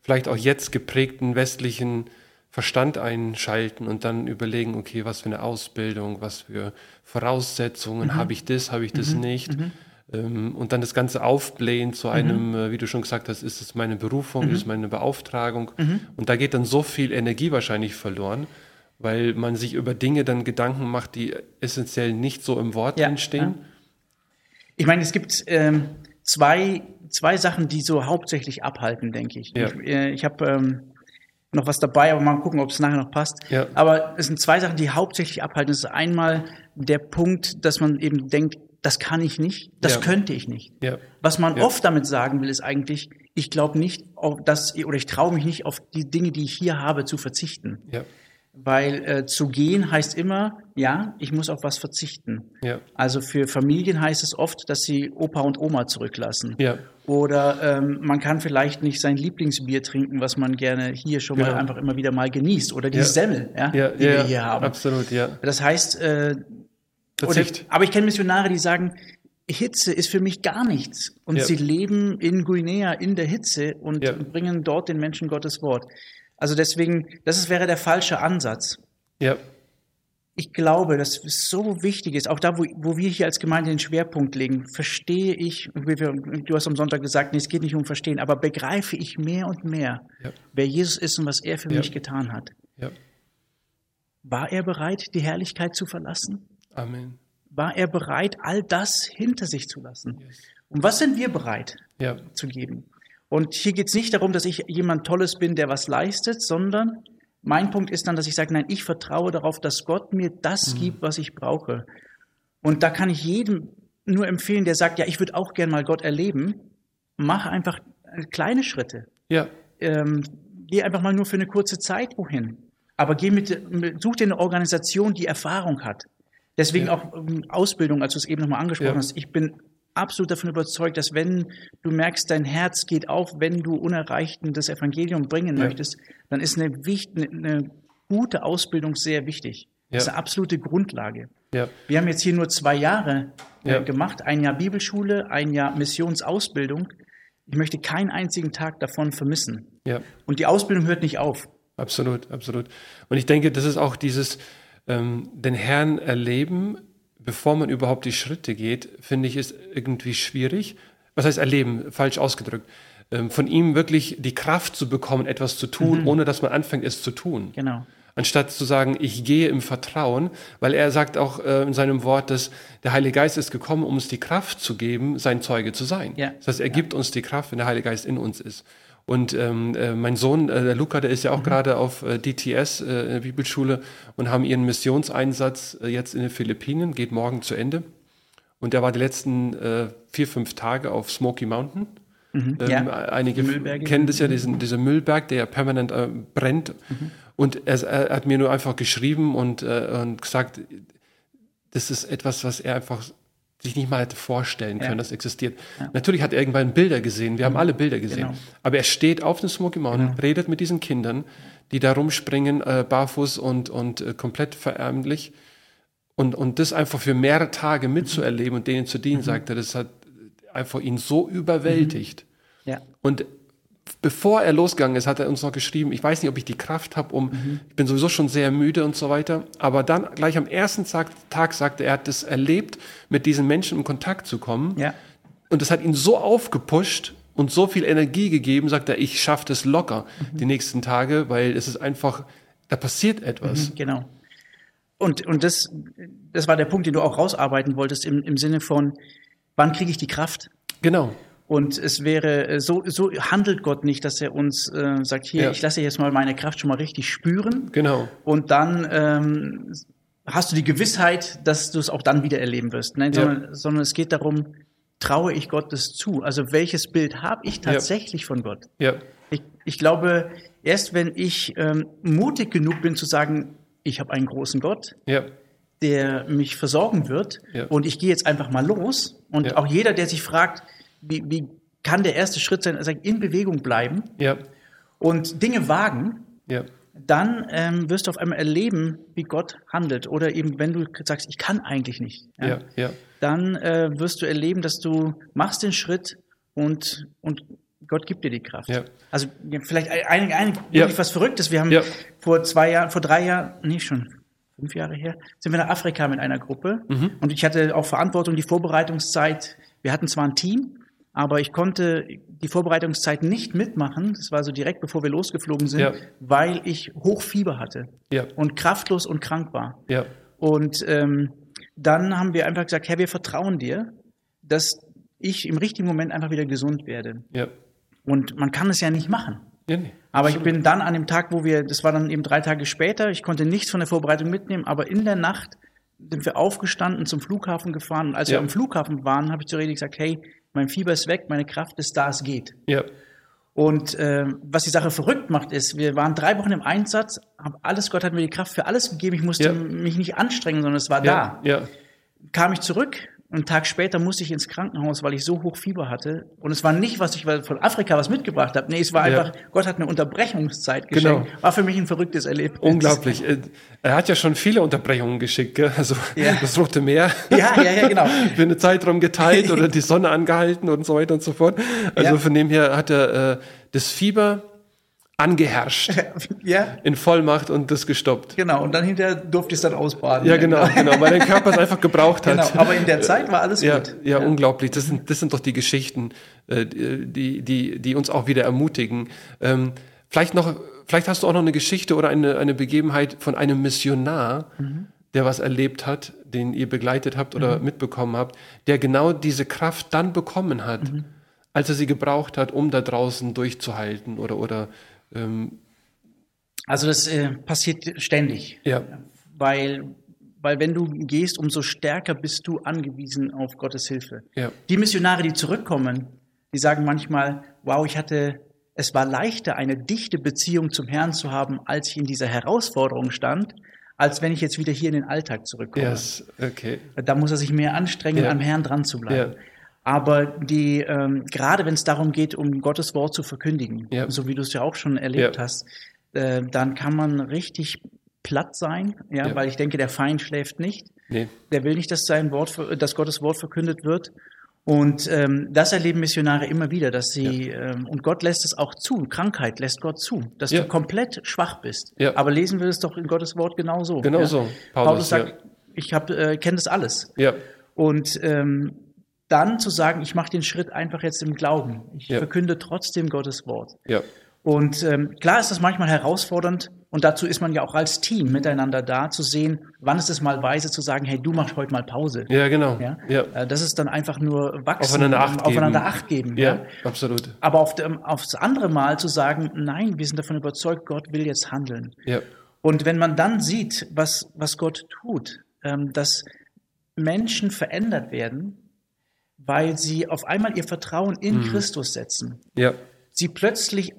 vielleicht auch jetzt geprägten westlichen Verstand einschalten und dann überlegen, okay, was für eine Ausbildung, was für Voraussetzungen, mhm. habe ich das, habe ich das mhm. nicht. Mhm. Ähm, und dann das Ganze aufblähen zu einem, mhm. äh, wie du schon gesagt hast, ist es meine Berufung, mhm. ist es meine Beauftragung. Mhm. Und da geht dann so viel Energie wahrscheinlich verloren. Weil man sich über Dinge dann Gedanken macht, die essentiell nicht so im Wort ja, stehen. Ja. Ich meine, es gibt ähm, zwei, zwei Sachen, die so hauptsächlich abhalten, denke ich. Ja. Ich, äh, ich habe ähm, noch was dabei, aber mal gucken, ob es nachher noch passt. Aber es sind zwei Sachen, die hauptsächlich abhalten. Das ist einmal der Punkt, dass man eben denkt, das kann ich nicht, das könnte ich nicht. Was man oft damit sagen will, ist eigentlich, ich glaube nicht, auf das, oder ich traue mich nicht auf die Dinge, die ich hier habe, zu verzichten. Weil äh, zu gehen heißt immer, ja, ich muss auf was verzichten. Ja. Also für Familien heißt es oft, dass sie Opa und Oma zurücklassen. Ja. Oder ähm, man kann vielleicht nicht sein Lieblingsbier trinken, was man gerne hier schon mal einfach immer wieder mal genießt. Oder die ja. Semmel, ja, ja die wir hier haben. Absolut, ja. Das heißt, äh, Verzicht. Oder, aber ich kenne Missionare, die sagen, Hitze ist für mich gar nichts. Und sie leben in Guinea in der Hitze und bringen dort den Menschen Gottes Wort. Also deswegen, das ist, wäre der falsche Ansatz. Ja. Ich glaube, dass es so wichtig ist, auch da, wo, wo wir hier als Gemeinde den Schwerpunkt legen, verstehe ich, du hast am Sonntag gesagt, nee, es geht nicht um Verstehen, aber begreife ich mehr und mehr, ja. wer Jesus ist und was er für ja. mich getan hat. Ja. War er bereit, die Herrlichkeit zu verlassen? Amen. War er bereit, all das hinter sich zu lassen? Yes. Und was sind wir bereit zu geben? Und hier geht es nicht darum, dass ich jemand Tolles bin, der was leistet, sondern mein Punkt ist dann, dass ich sage, nein, ich vertraue darauf, dass Gott mir das mhm. gibt, was ich brauche. Und da kann ich jedem nur empfehlen, der sagt, ja, ich würde auch gern mal Gott erleben, mach einfach kleine Schritte. Ja. Ähm, geh einfach mal nur für eine kurze Zeit wohin. Aber geh mit, such dir eine Organisation, die Erfahrung hat. Deswegen ja. auch ähm, Ausbildung, als du es eben nochmal angesprochen ja. hast. Ich bin absolut davon überzeugt, dass wenn du merkst, dein Herz geht auf, wenn du Unerreichten das Evangelium bringen ja. möchtest, dann ist eine, eine, gute Ausbildung sehr wichtig. Das ist eine absolute Grundlage. Ja. Wir haben jetzt hier nur zwei Jahre äh, ja. gemacht, ein Jahr Bibelschule, ein Jahr Missionsausbildung. Ich möchte keinen einzigen Tag davon vermissen. Ja. Und die Ausbildung hört nicht auf. Absolut, absolut. Und ich denke, das ist auch dieses ähm, den Herrn erleben bevor man überhaupt die Schritte geht, finde ich, ist irgendwie schwierig. Was heißt erleben? Falsch ausgedrückt. Ähm, von ihm wirklich die Kraft zu bekommen, etwas zu tun, mhm. ohne dass man anfängt, es zu tun. Genau. Anstatt zu sagen, ich gehe im Vertrauen, weil er sagt auch äh, in seinem Wort, dass der Heilige Geist ist gekommen, um uns die Kraft zu geben, sein Zeuge zu sein. Ja. Das heißt, er ja. gibt uns die Kraft, wenn der Heilige Geist in uns ist. Und ähm, äh, mein Sohn, äh, der Luca, der ist ja auch mhm. gerade auf äh, DTS äh, in der Bibelschule und haben ihren Missionseinsatz äh, jetzt in den Philippinen, geht morgen zu Ende. Und der war die letzten äh, vier, fünf Tage auf Smoky Mountain. Mhm. Ähm, ja. Einige kennen das ja, diesen, dieser Müllberg, der ja permanent äh, brennt. Mhm. Und er, er, hat mir nur einfach geschrieben und, äh, und gesagt, das ist etwas, was er einfach sich nicht mal hätte vorstellen können, ja. das existiert. Ja. Natürlich hat er irgendwann Bilder gesehen, wir haben mhm. alle Bilder gesehen. Genau. Aber er steht auf dem Smoky Mountain, genau. redet mit diesen Kindern, die da rumspringen, äh, barfuß und, und äh, komplett verärmlich. Und, und das einfach für mehrere Tage mitzuerleben mhm. und denen zu dienen, mhm. sagt er, das hat einfach ihn so überwältigt. Mhm. Ja. Und bevor er losgegangen ist, hat er uns noch geschrieben, ich weiß nicht, ob ich die Kraft habe, um, mhm. ich bin sowieso schon sehr müde und so weiter. Aber dann gleich am ersten Tag, Tag sagte er, er hat es erlebt, mit diesen Menschen in Kontakt zu kommen. Ja. Und das hat ihn so aufgepusht und so viel Energie gegeben, sagt er, ich schaffe das locker mhm. die nächsten Tage, weil es ist einfach, da passiert etwas. Mhm, genau. Und, und das, das war der Punkt, den du auch rausarbeiten wolltest im, im Sinne von, wann kriege ich die Kraft? Genau. Und es wäre, äh, so, so handelt Gott nicht, dass er uns äh, sagt, hier, ja. ich lasse jetzt mal meine Kraft schon mal richtig spüren. Genau. Und dann ähm, hast du die Gewissheit, dass du es auch dann wieder erleben wirst. Nein, sondern, ja. sondern es geht darum, traue ich Gott das zu? Also welches Bild habe ich tatsächlich ja. von Gott? Ja. Ich, ich glaube, erst wenn ich ähm, mutig genug bin zu sagen, ich habe einen großen Gott, ja. der mich versorgen wird ja. und ich gehe jetzt einfach mal los. Und auch jeder, der sich fragt, wie, wie kann der erste Schritt sein, also in Bewegung bleiben ja. und Dinge wagen, ja. dann ähm, wirst du auf einmal erleben, wie Gott handelt. Oder eben, wenn du sagst, ich kann eigentlich nicht, ja, dann äh, wirst du erleben, dass du machst den Schritt und, und Gott gibt dir die Kraft. Ja. Also vielleicht ein, ein, ja. was Verrücktes. Wir haben ja. vor zwei Jahren, vor drei Jahren, nee, schon fünf Jahre her, sind wir nach Afrika mit einer Gruppe. Mhm. Und ich hatte auch Verantwortung, die Vorbereitungszeit. Wir hatten zwar ein Team, aber ich konnte die Vorbereitungszeit nicht mitmachen. Das war so direkt bevor wir losgeflogen sind, Ja. weil ich Hochfieber hatte Ja. und kraftlos und krank war. Ja. Und ähm, dann haben wir einfach gesagt, Herr, wir vertrauen dir, dass ich im richtigen Moment einfach wieder gesund werde. Und man kann es ja nicht machen. Nee. Aber ich bin dann an dem Tag, wo wir, das war dann eben drei Tage später, ich konnte nichts von der Vorbereitung mitnehmen, aber in der Nacht sind wir aufgestanden, zum Flughafen gefahren. Und als Ja. wir am Flughafen waren, habe ich zu Redi gesagt, hey, mein Fieber ist weg, meine Kraft ist da, es geht. Ja. Und ähm, was die Sache verrückt macht, ist, wir waren drei Wochen im Einsatz, haben alles, Gott hat mir die Kraft für alles gegeben, ich musste Ja. mich nicht anstrengen, sondern es war da. Kam ich zurück, einen Tag später musste ich ins Krankenhaus, weil ich so hoch Fieber hatte. Und es war nicht, was ich von Afrika was mitgebracht habe. Nee, es war Ja. einfach, Gott hat eine Unterbrechungszeit geschenkt. Genau. War für mich ein verrücktes Erlebnis. Unglaublich. Äh, Er hat ja schon viele Unterbrechungen geschickt, gell? Also Ja. das Rote Meer. Ja, ja, ja, genau. für eine Zeitraum geteilt oder die Sonne angehalten und so weiter und so fort. Also Ja. von dem her hat er äh, das Fieber angeherrscht ja, in Vollmacht und das gestoppt. genau. Und dann hinterher durfte ich es dann ausbaden. Ja, genau, genau, weil der Körper es einfach gebraucht hat. Genau. Aber in der Zeit war alles Ja, gut. ja, unglaublich. Das sind, das sind doch die Geschichten, äh, die, die, die uns auch wieder ermutigen. Ähm, vielleicht noch, vielleicht hast du auch noch eine Geschichte oder eine, eine Begebenheit von einem Missionar, Mhm. der was erlebt hat, den ihr begleitet habt oder mitbekommen habt, der genau diese Kraft dann bekommen hat, Mhm. als er sie gebraucht hat, um da draußen durchzuhalten oder, oder, ähm, Also das äh, passiert ständig. ja, Weil, weil wenn du gehst, umso stärker bist du angewiesen auf Gottes Hilfe. ja, Die Missionare, die zurückkommen, die sagen manchmal, wow, ich hatte, es war leichter, eine dichte Beziehung zum Herrn zu haben, als ich in dieser Herausforderung stand, als wenn ich jetzt wieder hier in den Alltag zurückkomme. yes, okay, Da muss er sich mehr anstrengen, Ja. am Herrn dran zu bleiben. Ja. Aber die, ähm, gerade wenn es darum geht, um Gottes Wort zu verkündigen, Ja. so wie du es ja auch schon erlebt Ja. hast, äh, dann kann man richtig platt sein, ja, Ja. weil ich denke, der Feind schläft nicht. nee, Der will nicht, dass sein Wort, dass Gottes Wort verkündet wird. Und ähm, das erleben Missionare immer wieder, dass sie ähm, und Gott lässt es auch zu. Krankheit lässt Gott zu, dass Ja. du komplett schwach bist. Ja. Aber lesen wir es doch in Gottes Wort genauso. Genau ja? so. Paulus, Paulus, sagt, ja. ich habe äh, kenne das alles. ja, Und ähm, dann zu sagen, ich mache den Schritt einfach jetzt im Glauben. Ich Ja. verkünde trotzdem Gottes Wort. ja, Und ähm, klar ist das manchmal herausfordernd und dazu ist man ja auch als Team miteinander da, zu sehen, wann ist es mal weise zu sagen, hey, du machst heute mal Pause. ja, genau, Ja? ja, Äh, Das ist dann einfach nur wachsen, Aufeinander Acht geben. aufeinander Acht geben. ja, Ja. absolut, Aber auf dem, aufs andere Mal zu sagen, nein, wir sind davon überzeugt, Gott will jetzt handeln. ja, Und wenn man dann sieht, was, was Gott tut, ähm, dass Menschen verändert werden, weil sie auf einmal ihr Vertrauen in Christus setzen, ja, sie plötzlich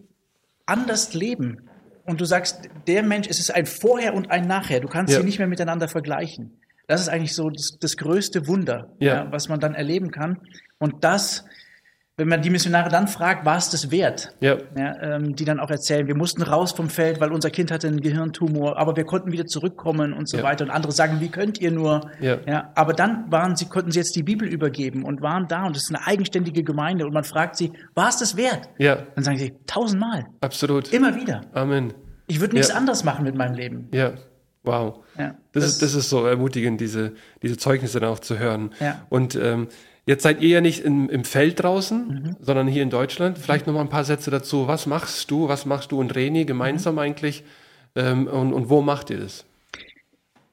anders leben. Und du sagst, der Mensch, es ist ein Vorher und ein Nachher. Du kannst Ja. sie nicht mehr miteinander vergleichen. Das ist eigentlich so das, das größte Wunder, Ja. was man dann erleben kann. Und das, wenn man die Missionare dann fragt, war es das wert? ja, Ja, ähm, die dann auch erzählen, wir mussten raus vom Feld, weil unser Kind hatte einen Gehirntumor, aber wir konnten wieder zurückkommen und so Ja. weiter. Und andere sagen, wie könnt ihr nur? Ja. aber dann waren sie, konnten sie jetzt die Bibel übergeben und waren da und es ist eine eigenständige Gemeinde und man fragt sie, war es das wert? ja, Dann sagen sie, tausendmal, absolut. immer wieder. Amen. Ich würde nichts Ja. anderes machen mit meinem Leben. Ja, wow. Ja, Das, ist, das ist so ermutigend, diese, diese Zeugnisse dann auch zu hören. Ja. Und ähm, jetzt seid ihr ja nicht im, im Feld draußen, Mhm. sondern hier in Deutschland. Vielleicht noch mal ein paar Sätze dazu. Was machst du, was machst du und Reni gemeinsam Mhm. eigentlich? Ähm, und, und wo macht ihr das?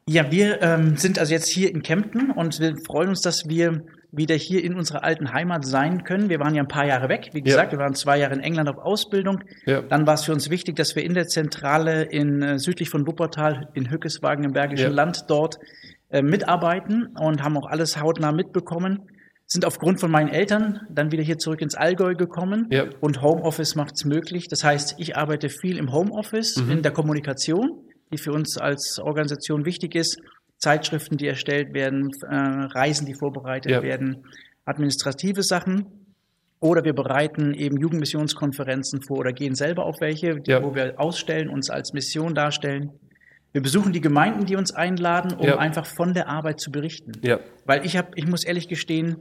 Ja, wir ähm, sind also jetzt hier in Kempten und wir freuen uns, dass wir wieder hier in unserer alten Heimat sein können. Wir waren ja ein paar Jahre weg. Wie gesagt, wir waren zwei Jahre in England auf Ausbildung. Ja. Dann war es für uns wichtig, dass wir in der Zentrale in äh, südlich von Wuppertal in Hückeswagen im Bergischen Ja. Land dort äh, mitarbeiten und haben auch alles hautnah mitbekommen. Sind aufgrund von meinen Eltern dann wieder hier zurück ins Allgäu gekommen Ja. und Homeoffice macht es möglich. Das heißt, ich arbeite viel im Homeoffice, Mhm. in der Kommunikation, die für uns als Organisation wichtig ist. Zeitschriften, die erstellt werden, äh, Reisen, die vorbereitet Ja. werden, administrative Sachen. Oder wir bereiten eben Jugendmissionskonferenzen vor oder gehen selber auf welche, Ja. wo wir ausstellen, uns als Mission darstellen. Wir besuchen die Gemeinden, die uns einladen, um Ja. einfach von der Arbeit zu berichten. Ja, Weil ich habe, ich muss ehrlich gestehen,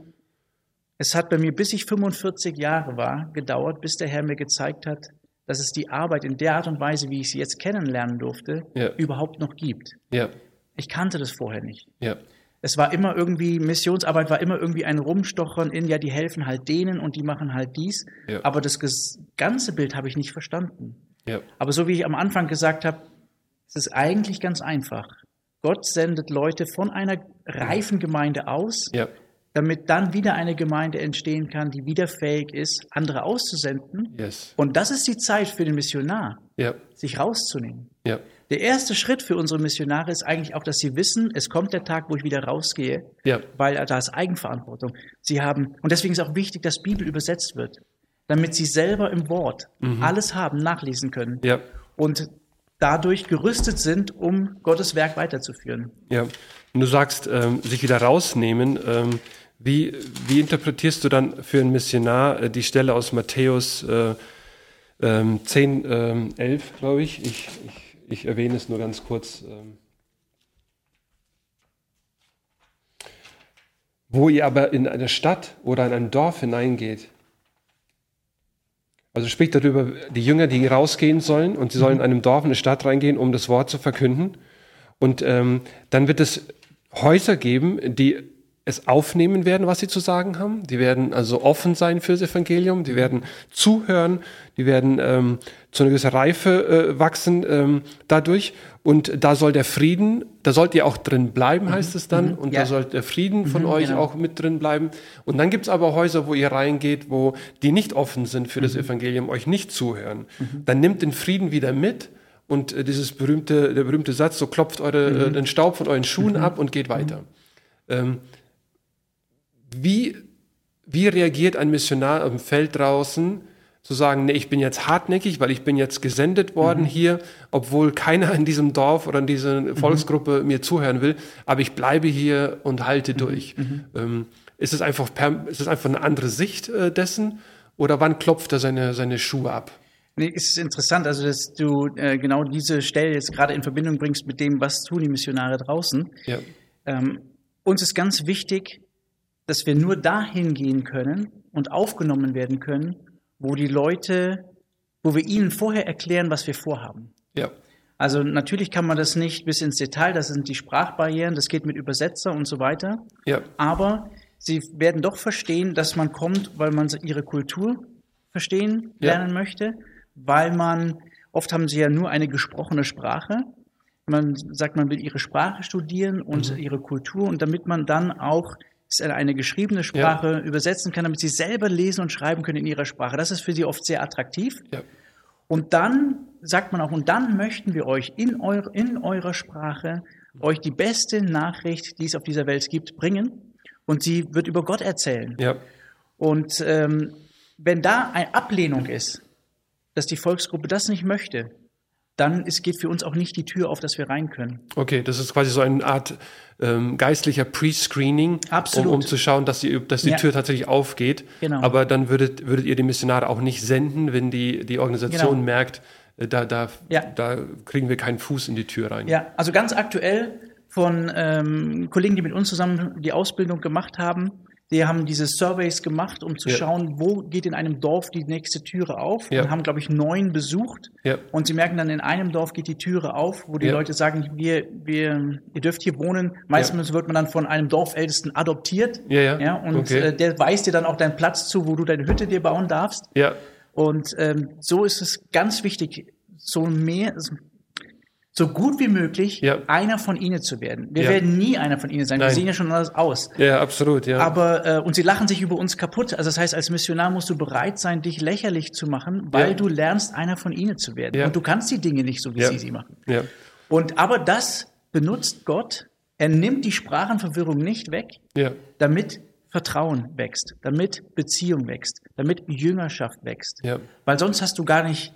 es hat bei mir, bis ich 45 Jahre war, gedauert, bis der Herr mir gezeigt hat, dass es die Arbeit in der Art und Weise, wie ich sie jetzt kennenlernen durfte, Ja. überhaupt noch gibt. ja, Ich kannte das vorher nicht. ja, es war immer irgendwie, Missionsarbeit war immer irgendwie ein Rumstochern in, ja, die helfen halt denen und die machen halt dies. Aber das ganze Bild habe ich nicht verstanden. Aber so wie ich am Anfang gesagt habe, es ist eigentlich ganz einfach. Gott sendet Leute von einer reifen Gemeinde aus. Damit dann wieder eine Gemeinde entstehen kann, die wieder fähig ist, andere auszusenden. Yes. Und das ist die Zeit für den Missionar, ja. sich rauszunehmen. Ja. Der erste Schritt für unsere Missionare ist eigentlich auch, dass sie wissen, es kommt der Tag, wo ich wieder rausgehe, ja. weil da ist Eigenverantwortung. Sie haben, und deswegen ist auch wichtig, dass Bibel übersetzt wird, damit sie selber im Wort mhm. alles haben, nachlesen können. Und dadurch gerüstet sind, um Gottes Werk weiterzuführen. Ja, und du sagst, ähm, sich wieder rausnehmen. Ähm, wie, wie interpretierst du dann für einen Missionar äh, die Stelle aus Matthäus äh, ähm, 10, ähm, 11, glaube ich? Ich, ich ich erwähne es nur ganz kurz. Ähm, wo ihr aber in eine Stadt oder in ein Dorf hineingeht, also spricht darüber die Jünger, die rausgehen sollen und sie sollen in einem Dorf, in eine Stadt reingehen, um das Wort zu verkünden. Und ähm, dann wird es Häuser geben, die es aufnehmen werden, was sie zu sagen haben. Die werden also offen sein fürs Evangelium, die werden zuhören, die werden ähm, zu einer gewissen Reife äh, wachsen ähm, dadurch. Und da soll der Frieden, da sollt ihr auch drin bleiben, heißt mhm. es dann. Mhm. Und ja. da soll der Frieden von mhm, euch genau. auch mit drin bleiben. Und dann gibt's aber Häuser, wo ihr reingeht, wo die nicht offen sind für das mhm. Evangelium, euch nicht zuhören. Mhm. Dann nimmt den Frieden wieder mit. Und äh, dieses berühmte, der berühmte Satz, so klopft eure, äh, den Staub von euren Schuhen ab und geht weiter. Ähm, wie, wie reagiert ein Missionar im Feld draußen, zu sagen, nee, ich bin jetzt hartnäckig, weil ich bin jetzt gesendet worden mhm. hier, obwohl keiner in diesem Dorf oder in dieser mhm. Volksgruppe mir zuhören will, aber ich bleibe hier und halte mhm. durch. Mhm. Ähm, ist, es einfach, ist es einfach eine andere Sicht äh, dessen oder wann klopft er seine, seine Schuhe ab? Nee, es ist interessant, also dass du äh, genau diese Stelle jetzt gerade in Verbindung bringst mit dem, was tun die Missionare draußen. Ja. Ähm, uns ist ganz wichtig, dass wir nur dahin gehen können und aufgenommen werden können, wo die Leute, wo wir ihnen vorher erklären, was wir vorhaben. Ja. Also natürlich kann man das nicht bis ins Detail, das sind die Sprachbarrieren, das geht mit Übersetzer und so weiter. Ja. Aber sie werden doch verstehen, dass man kommt, weil man ihre Kultur verstehen lernen ja. möchte, weil man, oft haben sie ja nur eine gesprochene Sprache. Man sagt, man will ihre Sprache studieren und mhm. ihre Kultur und damit man dann auch eine geschriebene Sprache ja. übersetzen kann, damit sie selber lesen und schreiben können in ihrer Sprache. Das ist für sie oft sehr attraktiv. Ja. Und dann sagt man auch, und dann möchten wir euch in, eure, in eurer Sprache euch die beste Nachricht, die es auf dieser Welt gibt, bringen. Und sie wird über Gott erzählen. Ja. Und ähm, wenn da eine Ablehnung ist, dass die Volksgruppe das nicht möchte, dann ist, geht für uns auch nicht die Tür auf, dass wir rein können. Okay, das ist quasi so eine Art ähm, geistlicher Pre-Screening, um, um, zu schauen, dass die, dass die ja. Tür tatsächlich aufgeht. Genau. Aber dann würdet, würdet ihr die Missionare auch nicht senden, wenn die, die Organisation genau. merkt, äh, da, da, ja. da kriegen wir keinen Fuß in die Tür rein. Ja, also ganz aktuell von ähm, Kollegen, die mit uns zusammen die Ausbildung gemacht haben, die haben diese Surveys gemacht, um zu ja. schauen, wo geht in einem Dorf die nächste Türe auf. Ja. Und haben, glaube ich, neun besucht. Ja. Und sie merken dann, in einem Dorf geht die Türe auf, wo die Leute sagen, wir, wir, ihr dürft hier wohnen. Meistens wird man dann von einem Dorfältesten adoptiert. Ja, ja. und okay. äh, der weist dir dann auch deinen Platz zu, wo du deine Hütte dir bauen darfst. Ja. Und ähm, so ist es ganz wichtig, so mehr, so gut wie möglich ja. einer von ihnen zu werden. Wir ja. werden nie einer von ihnen sein. Nein. Wir sehen ja schon anders aus. Ja, absolut, ja. Aber äh, und sie lachen sich über uns kaputt. Also das heißt, als Missionar musst du bereit sein, dich lächerlich zu machen, weil ja. du lernst, einer von ihnen zu werden. Und du kannst die Dinge nicht so, wie sie sie machen. Ja. Und aber das benutzt Gott. Er nimmt die Sprachenverwirrung nicht weg, ja. damit Vertrauen wächst, damit Beziehung wächst, damit Jüngerschaft wächst. Ja. Weil sonst hast du gar nicht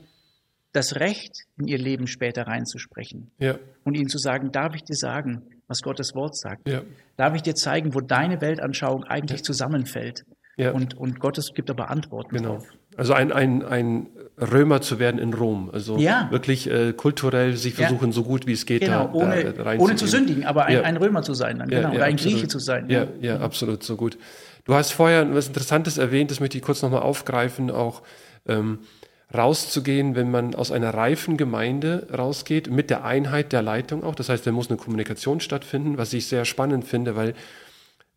das Recht, in ihr Leben später reinzusprechen. Ja. Und ihnen zu sagen, darf ich dir sagen, was Gottes Wort sagt? Ja. Darf ich dir zeigen, wo deine Weltanschauung eigentlich ja. zusammenfällt? Ja. Und, und Gottes gibt aber Antworten genau. drauf. Also ein, ein, ein Römer zu werden in Rom. Also ja. wirklich äh, kulturell sich versuchen, so gut wie es geht, genau. da, ohne, da ohne zu sündigen, aber ein, ein Römer zu sein dann, genau. Oder ein absolut. Grieche zu sein. Ja, ja, absolut, so gut. Du hast vorher was Interessantes erwähnt, das möchte ich kurz nochmal aufgreifen, auch ähm, rauszugehen, wenn man aus einer reifen Gemeinde rausgeht, mit der Einheit der Leitung auch. Das heißt, da muss eine Kommunikation stattfinden, was ich sehr spannend finde, weil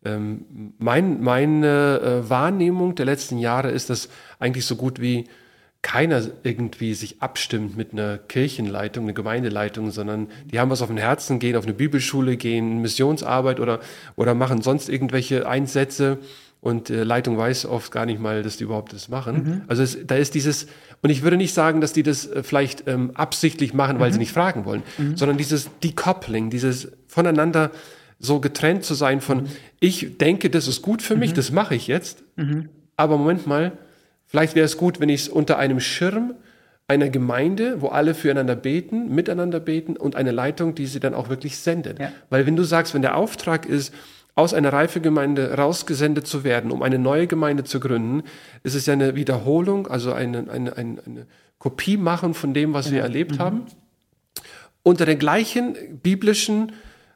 ähm, mein, meine äh, Wahrnehmung der letzten Jahre ist, dass eigentlich so gut wie keiner irgendwie sich abstimmt mit einer Kirchenleitung, einer Gemeindeleitung, sondern die haben was auf dem Herzen, gehen auf eine Bibelschule, gehen Missionsarbeit oder, oder machen sonst irgendwelche Einsätze und äh, Leitung weiß oft gar nicht mal, dass die überhaupt das machen. Mhm. Also es, da ist dieses, und ich würde nicht sagen, dass die das äh, vielleicht ähm, absichtlich machen, weil mhm. sie nicht fragen wollen, mhm. sondern dieses Decoupling, dieses voneinander so getrennt zu sein von, mhm. ich denke, das ist gut für mich, mhm. das mache ich jetzt, mhm. aber Moment mal, vielleicht wäre es gut, wenn ich es unter einem Schirm einer Gemeinde, wo alle füreinander beten, miteinander beten und eine Leitung, die sie dann auch wirklich sendet. Ja. Weil wenn du sagst, wenn der Auftrag ist, aus einer Reifegemeinde rausgesendet zu werden, um eine neue Gemeinde zu gründen, ist es ja eine Wiederholung, also eine, eine, eine, eine Kopie machen von dem, was ja. wir erlebt mhm. haben, unter den gleichen biblischen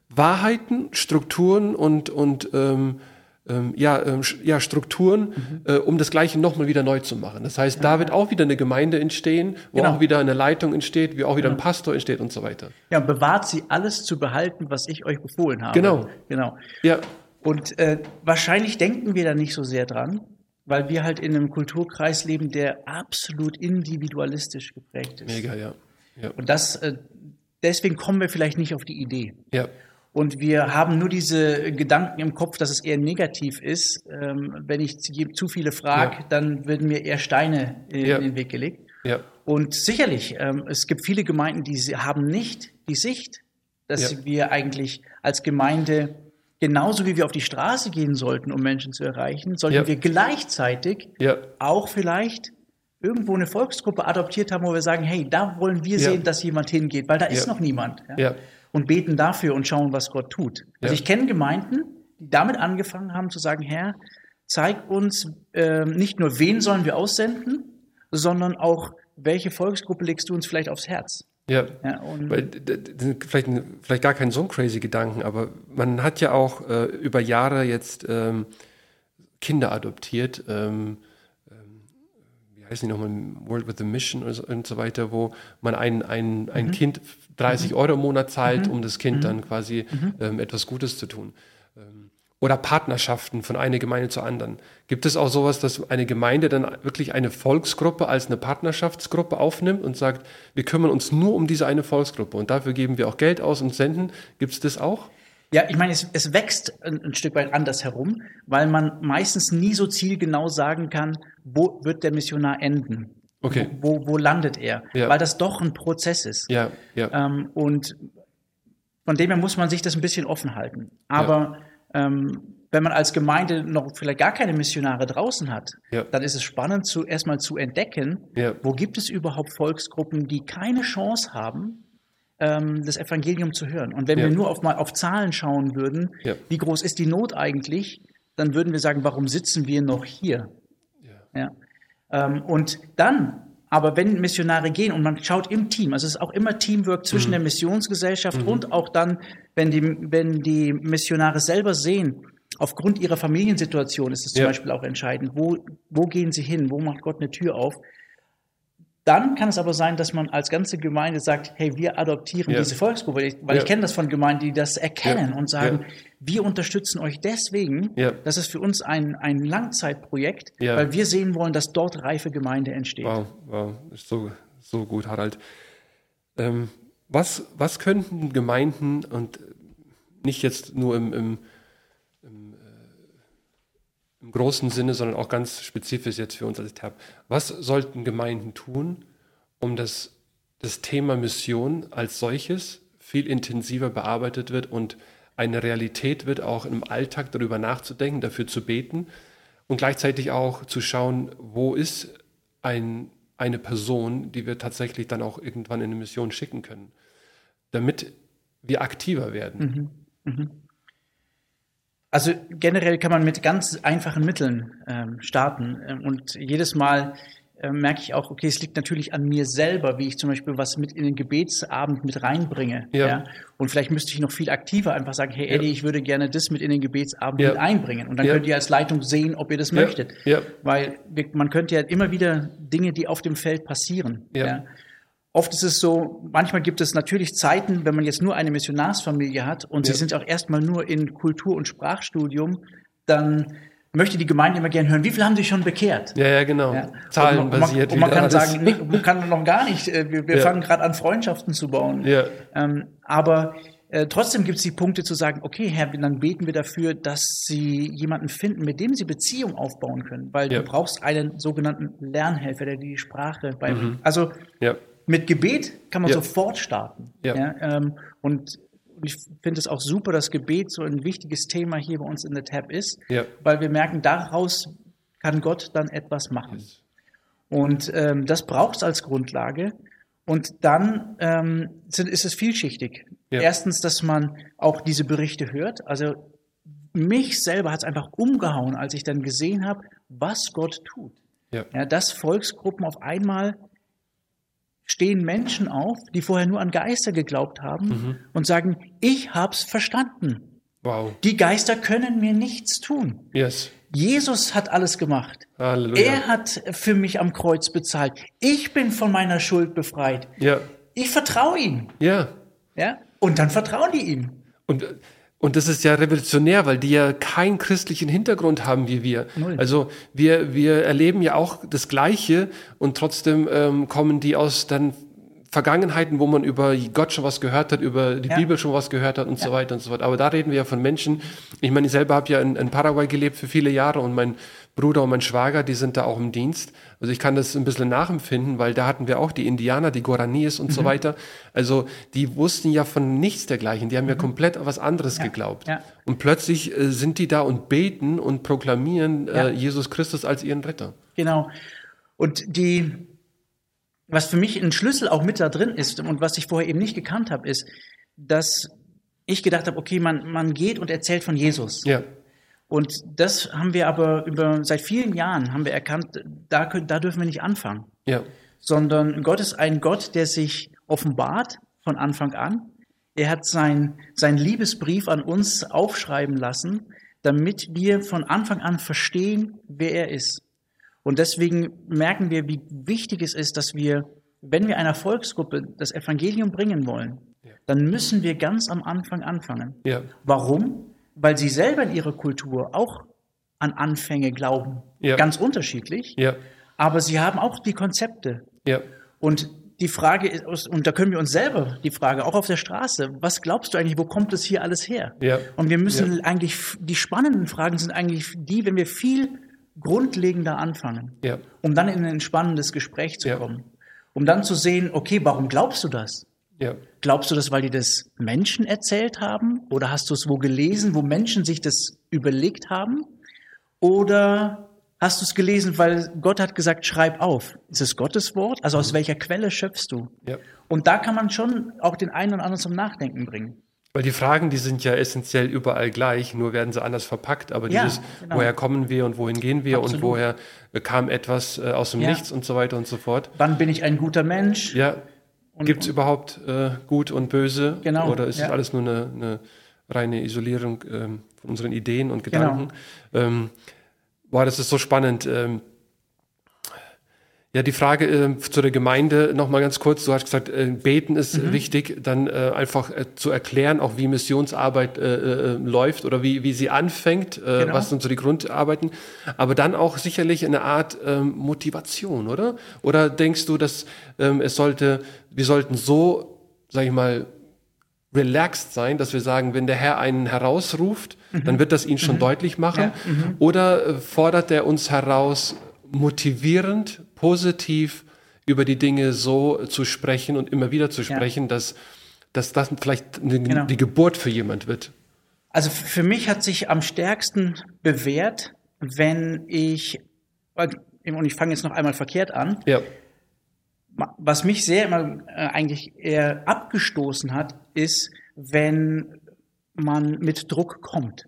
Wahrheiten, Strukturen und, und ähm, ähm, ja, ähm, ja, Strukturen, mhm. äh, um das Gleiche nochmal wieder neu zu machen. Das heißt, ja. da wird auch wieder eine Gemeinde entstehen, wo genau. auch wieder eine Leitung entsteht, wie auch wieder ja. ein Pastor entsteht und so weiter. Ja, bewahrt sie alles zu behalten, was ich euch befohlen habe. Genau. Genau. Ja. Und äh, wahrscheinlich denken wir da nicht so sehr dran, weil wir halt in einem Kulturkreis leben, der absolut individualistisch geprägt ist. Mega, ja. ja. Und das, äh, deswegen kommen wir vielleicht nicht auf die Idee. Ja. Und wir haben nur diese Gedanken im Kopf, dass es eher negativ ist. Ähm, wenn ich zu viele frage, ja. dann werden mir eher Steine in ja. den Weg gelegt. Ja. Und sicherlich, ähm, es gibt viele Gemeinden, die haben nicht die Sicht, dass wir eigentlich als Gemeinde genauso wie wir auf die Straße gehen sollten, um Menschen zu erreichen, sollten wir gleichzeitig auch vielleicht irgendwo eine Volksgruppe adoptiert haben, wo wir sagen, hey, da wollen wir sehen, dass jemand hingeht, weil da ist noch niemand. Ja und beten dafür und schauen, was Gott tut. Also ich kenne Gemeinden, die damit angefangen haben zu sagen, Herr, zeig uns äh, nicht nur, wen sollen wir aussenden, sondern auch, welche Volksgruppe legst du uns vielleicht aufs Herz? Ja, ja Weil, vielleicht, vielleicht gar kein so ein crazy Gedanken, aber man hat ja auch äh, über Jahre jetzt ähm, Kinder adoptiert. Ähm, wie heißen die nochmal, World with a Mission und so weiter, wo man ein, ein, ein mhm. Kind 30 mhm. Euro im Monat zahlt, mhm. um das Kind mhm. dann quasi ähm, etwas Gutes zu tun. Ähm, oder Partnerschaften von einer Gemeinde zur anderen. Gibt es auch sowas, dass eine Gemeinde dann wirklich eine Volksgruppe als eine Partnerschaftsgruppe aufnimmt und sagt, wir kümmern uns nur um diese eine Volksgruppe und dafür geben wir auch Geld aus und senden? Gibt es das auch? Ja, ich meine, es, es wächst ein, ein, Stück weit anders herum, weil man meistens nie so zielgenau sagen kann, wo wird der Missionar enden. Okay. Wo, wo landet er? Ja. Weil das doch ein Prozess ist. Ja, ja. Ähm, und von dem her muss man sich das ein bisschen offen halten. Aber ja. ähm, wenn man als Gemeinde noch vielleicht gar keine Missionare draußen hat, ja. dann ist es spannend, zu, erstmal zu entdecken, ja. wo gibt es überhaupt Volksgruppen, die keine Chance haben, ähm, das Evangelium zu hören. Und wenn wir nur auf, mal auf Zahlen schauen würden, wie groß ist die Not eigentlich, dann würden wir sagen, warum sitzen wir noch hier? Ja. Ähm, und dann, aber wenn Missionare gehen und man schaut im Team, also es ist auch immer Teamwork zwischen mhm. der Missionsgesellschaft mhm. und auch dann, wenn die, wenn die Missionare selber sehen, aufgrund ihrer Familiensituation ist es zum Beispiel auch entscheidend, wo, wo gehen sie hin, wo macht Gott eine Tür auf, dann kann es aber sein, dass man als ganze Gemeinde sagt, hey, wir adoptieren ja. diese Volksgruppe, weil ich, ja. ich kenne das von Gemeinden, die das erkennen ja. und sagen, wir unterstützen euch deswegen, das ist für uns ein, ein Langzeitprojekt, weil wir sehen wollen, dass dort reife Gemeinde entsteht. Wow, wow, ist so, so gut, Harald. Ähm, was, was könnten Gemeinden und nicht jetzt nur im, im, im im großen Sinne, sondern auch ganz spezifisch jetzt für uns als TAP. Was sollten Gemeinden tun, um das, das Thema Mission als solches viel intensiver bearbeitet wird und eine Realität wird, auch im Alltag darüber nachzudenken, dafür zu beten und gleichzeitig auch zu schauen, wo ist ein, eine Person, die wir tatsächlich dann auch irgendwann in eine Mission schicken können, damit wir aktiver werden. Mhm. Mhm. Also generell kann man mit ganz einfachen Mitteln ähm, starten. Ähm, und jedes Mal, äh, merke ich auch, okay, es liegt natürlich an mir selber, wie ich zum Beispiel was mit in den Gebetsabend mit reinbringe. Ja. ja? Und vielleicht müsste ich noch viel aktiver einfach sagen, hey Eddie, ja. ich würde gerne das mit in den Gebetsabend ja. mit einbringen. Und dann könnt ihr als Leitung sehen, ob ihr das möchtet. Ja. Weil wir, man könnte ja immer wieder Dinge, die auf dem Feld passieren. Ja. Oft ist es so, manchmal gibt es natürlich Zeiten, wenn man jetzt nur eine Missionarsfamilie hat und sie sind auch erstmal nur in Kultur- und Sprachstudium, dann möchte die Gemeinde immer gerne hören, wie viel haben sie schon bekehrt? Ja, ja, genau. Ja. Zahlenbasiert. Und man, und man kann sagen, nee, man kann noch gar nicht. Äh, wir, wir ja. fangen gerade an, Freundschaften zu bauen. Ja. Ähm, aber äh, trotzdem gibt es die Punkte zu sagen, okay, Herr, dann beten wir dafür, dass sie jemanden finden, mit dem sie Beziehung aufbauen können, weil ja. du brauchst einen sogenannten Lernhelfer, der die Sprache beibringt. Mhm. Also ja. mit Gebet kann man sofort starten. Ähm, und und ich finde es auch super, dass Gebet so ein wichtiges Thema hier bei uns in der Tab ist, ja. weil wir merken, daraus kann Gott dann etwas machen. Und ähm, das braucht es als Grundlage. Und dann ähm, sind, ist es vielschichtig. Ja. Erstens, dass man auch diese Berichte hört. Also mich selber hat es einfach umgehauen, als ich dann gesehen habe, was Gott tut. Ja. ja. dass Volksgruppen auf einmal stehen Menschen auf, die vorher nur an Geister geglaubt haben mhm. und sagen, ich hab's verstanden. Wow. Die Geister können mir nichts tun. Yes. Jesus hat alles gemacht. Halleluja. Er hat für mich am Kreuz bezahlt. Ich bin von meiner Schuld befreit. Ja. Ich vertraue ihm. Ja. Ja. Und dann vertrauen die ihm. Und und das ist ja revolutionär, weil die ja keinen christlichen Hintergrund haben wie wir. Null. Also wir, wir erleben ja auch das Gleiche und trotzdem ähm, kommen die aus dann Vergangenheiten, wo man über Gott schon was gehört hat, über die ja. Bibel schon was gehört hat und ja. so weiter und so fort. Aber da reden wir ja von Menschen. Ich meine, ich selber habe ja in, in Paraguay gelebt für viele Jahre und mein Bruder und mein Schwager, die sind da auch im Dienst. Also ich kann das ein bisschen nachempfinden, weil da hatten wir auch die Indianer, die Guaranis und mhm. so weiter. Also die wussten ja von nichts dergleichen. Die haben mhm. ja komplett was anderes ja. geglaubt. Und plötzlich äh, sind die da und beten und proklamieren äh, Jesus Christus als ihren Retter. Genau. Und die, was für mich ein Schlüssel auch mit da drin ist und was ich vorher eben nicht gekannt habe, ist, dass ich gedacht habe, okay, man, man geht und erzählt von Jesus. Ja. Und das haben wir aber über, seit vielen Jahren haben wir erkannt, da, können, da dürfen wir nicht anfangen. Ja. Sondern Gott ist ein Gott, der sich offenbart von Anfang an. Er hat sein, sein Liebesbrief an uns aufschreiben lassen, damit wir von Anfang an verstehen, wer er ist. Und deswegen merken wir, wie wichtig es ist, dass wir, wenn wir einer Volksgruppe das Evangelium bringen wollen, ja. dann müssen wir ganz am Anfang anfangen. Ja. Warum? weil sie selber in ihrer Kultur auch an Anfänge glauben. Ja. Ganz unterschiedlich. Aber sie haben auch die Konzepte. Und die Frage ist, und da können wir uns selber die Frage, auch auf der Straße, was glaubst du eigentlich, wo kommt das hier alles her? Ja. Und wir müssen ja. eigentlich, die spannenden Fragen sind eigentlich die, wenn wir viel grundlegender anfangen, ja. um dann in ein spannendes Gespräch zu kommen. Um dann zu sehen, okay, warum glaubst du das? Ja. Glaubst du das, weil die das Menschen erzählt haben? Oder hast du es wo gelesen, wo Menschen sich das überlegt haben? Oder hast du es gelesen, weil Gott hat gesagt, schreib auf? Ist es Gottes Wort? Also aus mhm. welcher Quelle schöpfst du? Ja. Und da kann man schon auch den einen oder anderen zum Nachdenken bringen. Weil die Fragen, die sind ja essentiell überall gleich, nur werden sie anders verpackt. Aber ja, dieses, genau. woher kommen wir und wohin gehen wir Absolut. und woher kam etwas äh, aus dem ja. Nichts und so weiter und so fort. Wann bin ich ein guter Mensch? Ja, Gibt es überhaupt äh, Gut und Böse? Genau. Oder ist ja. alles nur eine, eine reine Isolierung ähm, von unseren Ideen und genau. Gedanken? Genau. Ähm, boah, das ist so spannend. Ähm, ja, die Frage äh, zu der Gemeinde nochmal ganz kurz. Du hast gesagt, äh, beten ist mhm. wichtig, dann äh, einfach äh, zu erklären, auch wie Missionsarbeit äh, äh, läuft oder wie, wie sie anfängt, genau. was sind so die Grundarbeiten. Aber dann auch sicherlich eine Art ähm, Motivation, oder? Oder denkst du, dass ähm, es sollte, wir sollten so, sag ich mal, relaxed sein, dass wir sagen, wenn der Herr einen herausruft, mhm. dann wird das ihn schon mhm. deutlich machen. Ja. Mhm. Oder fordert er uns heraus, motivierend, positiv über die Dinge so zu sprechen und immer wieder zu sprechen, ja. dass, dass das vielleicht eine, genau. die Geburt für jemand wird. Also für mich hat sich am stärksten bewährt, wenn ich, und ich fange jetzt noch einmal verkehrt an, ja. was mich sehr immer äh, eigentlich eher abgestoßen hat, ist, wenn man mit Druck kommt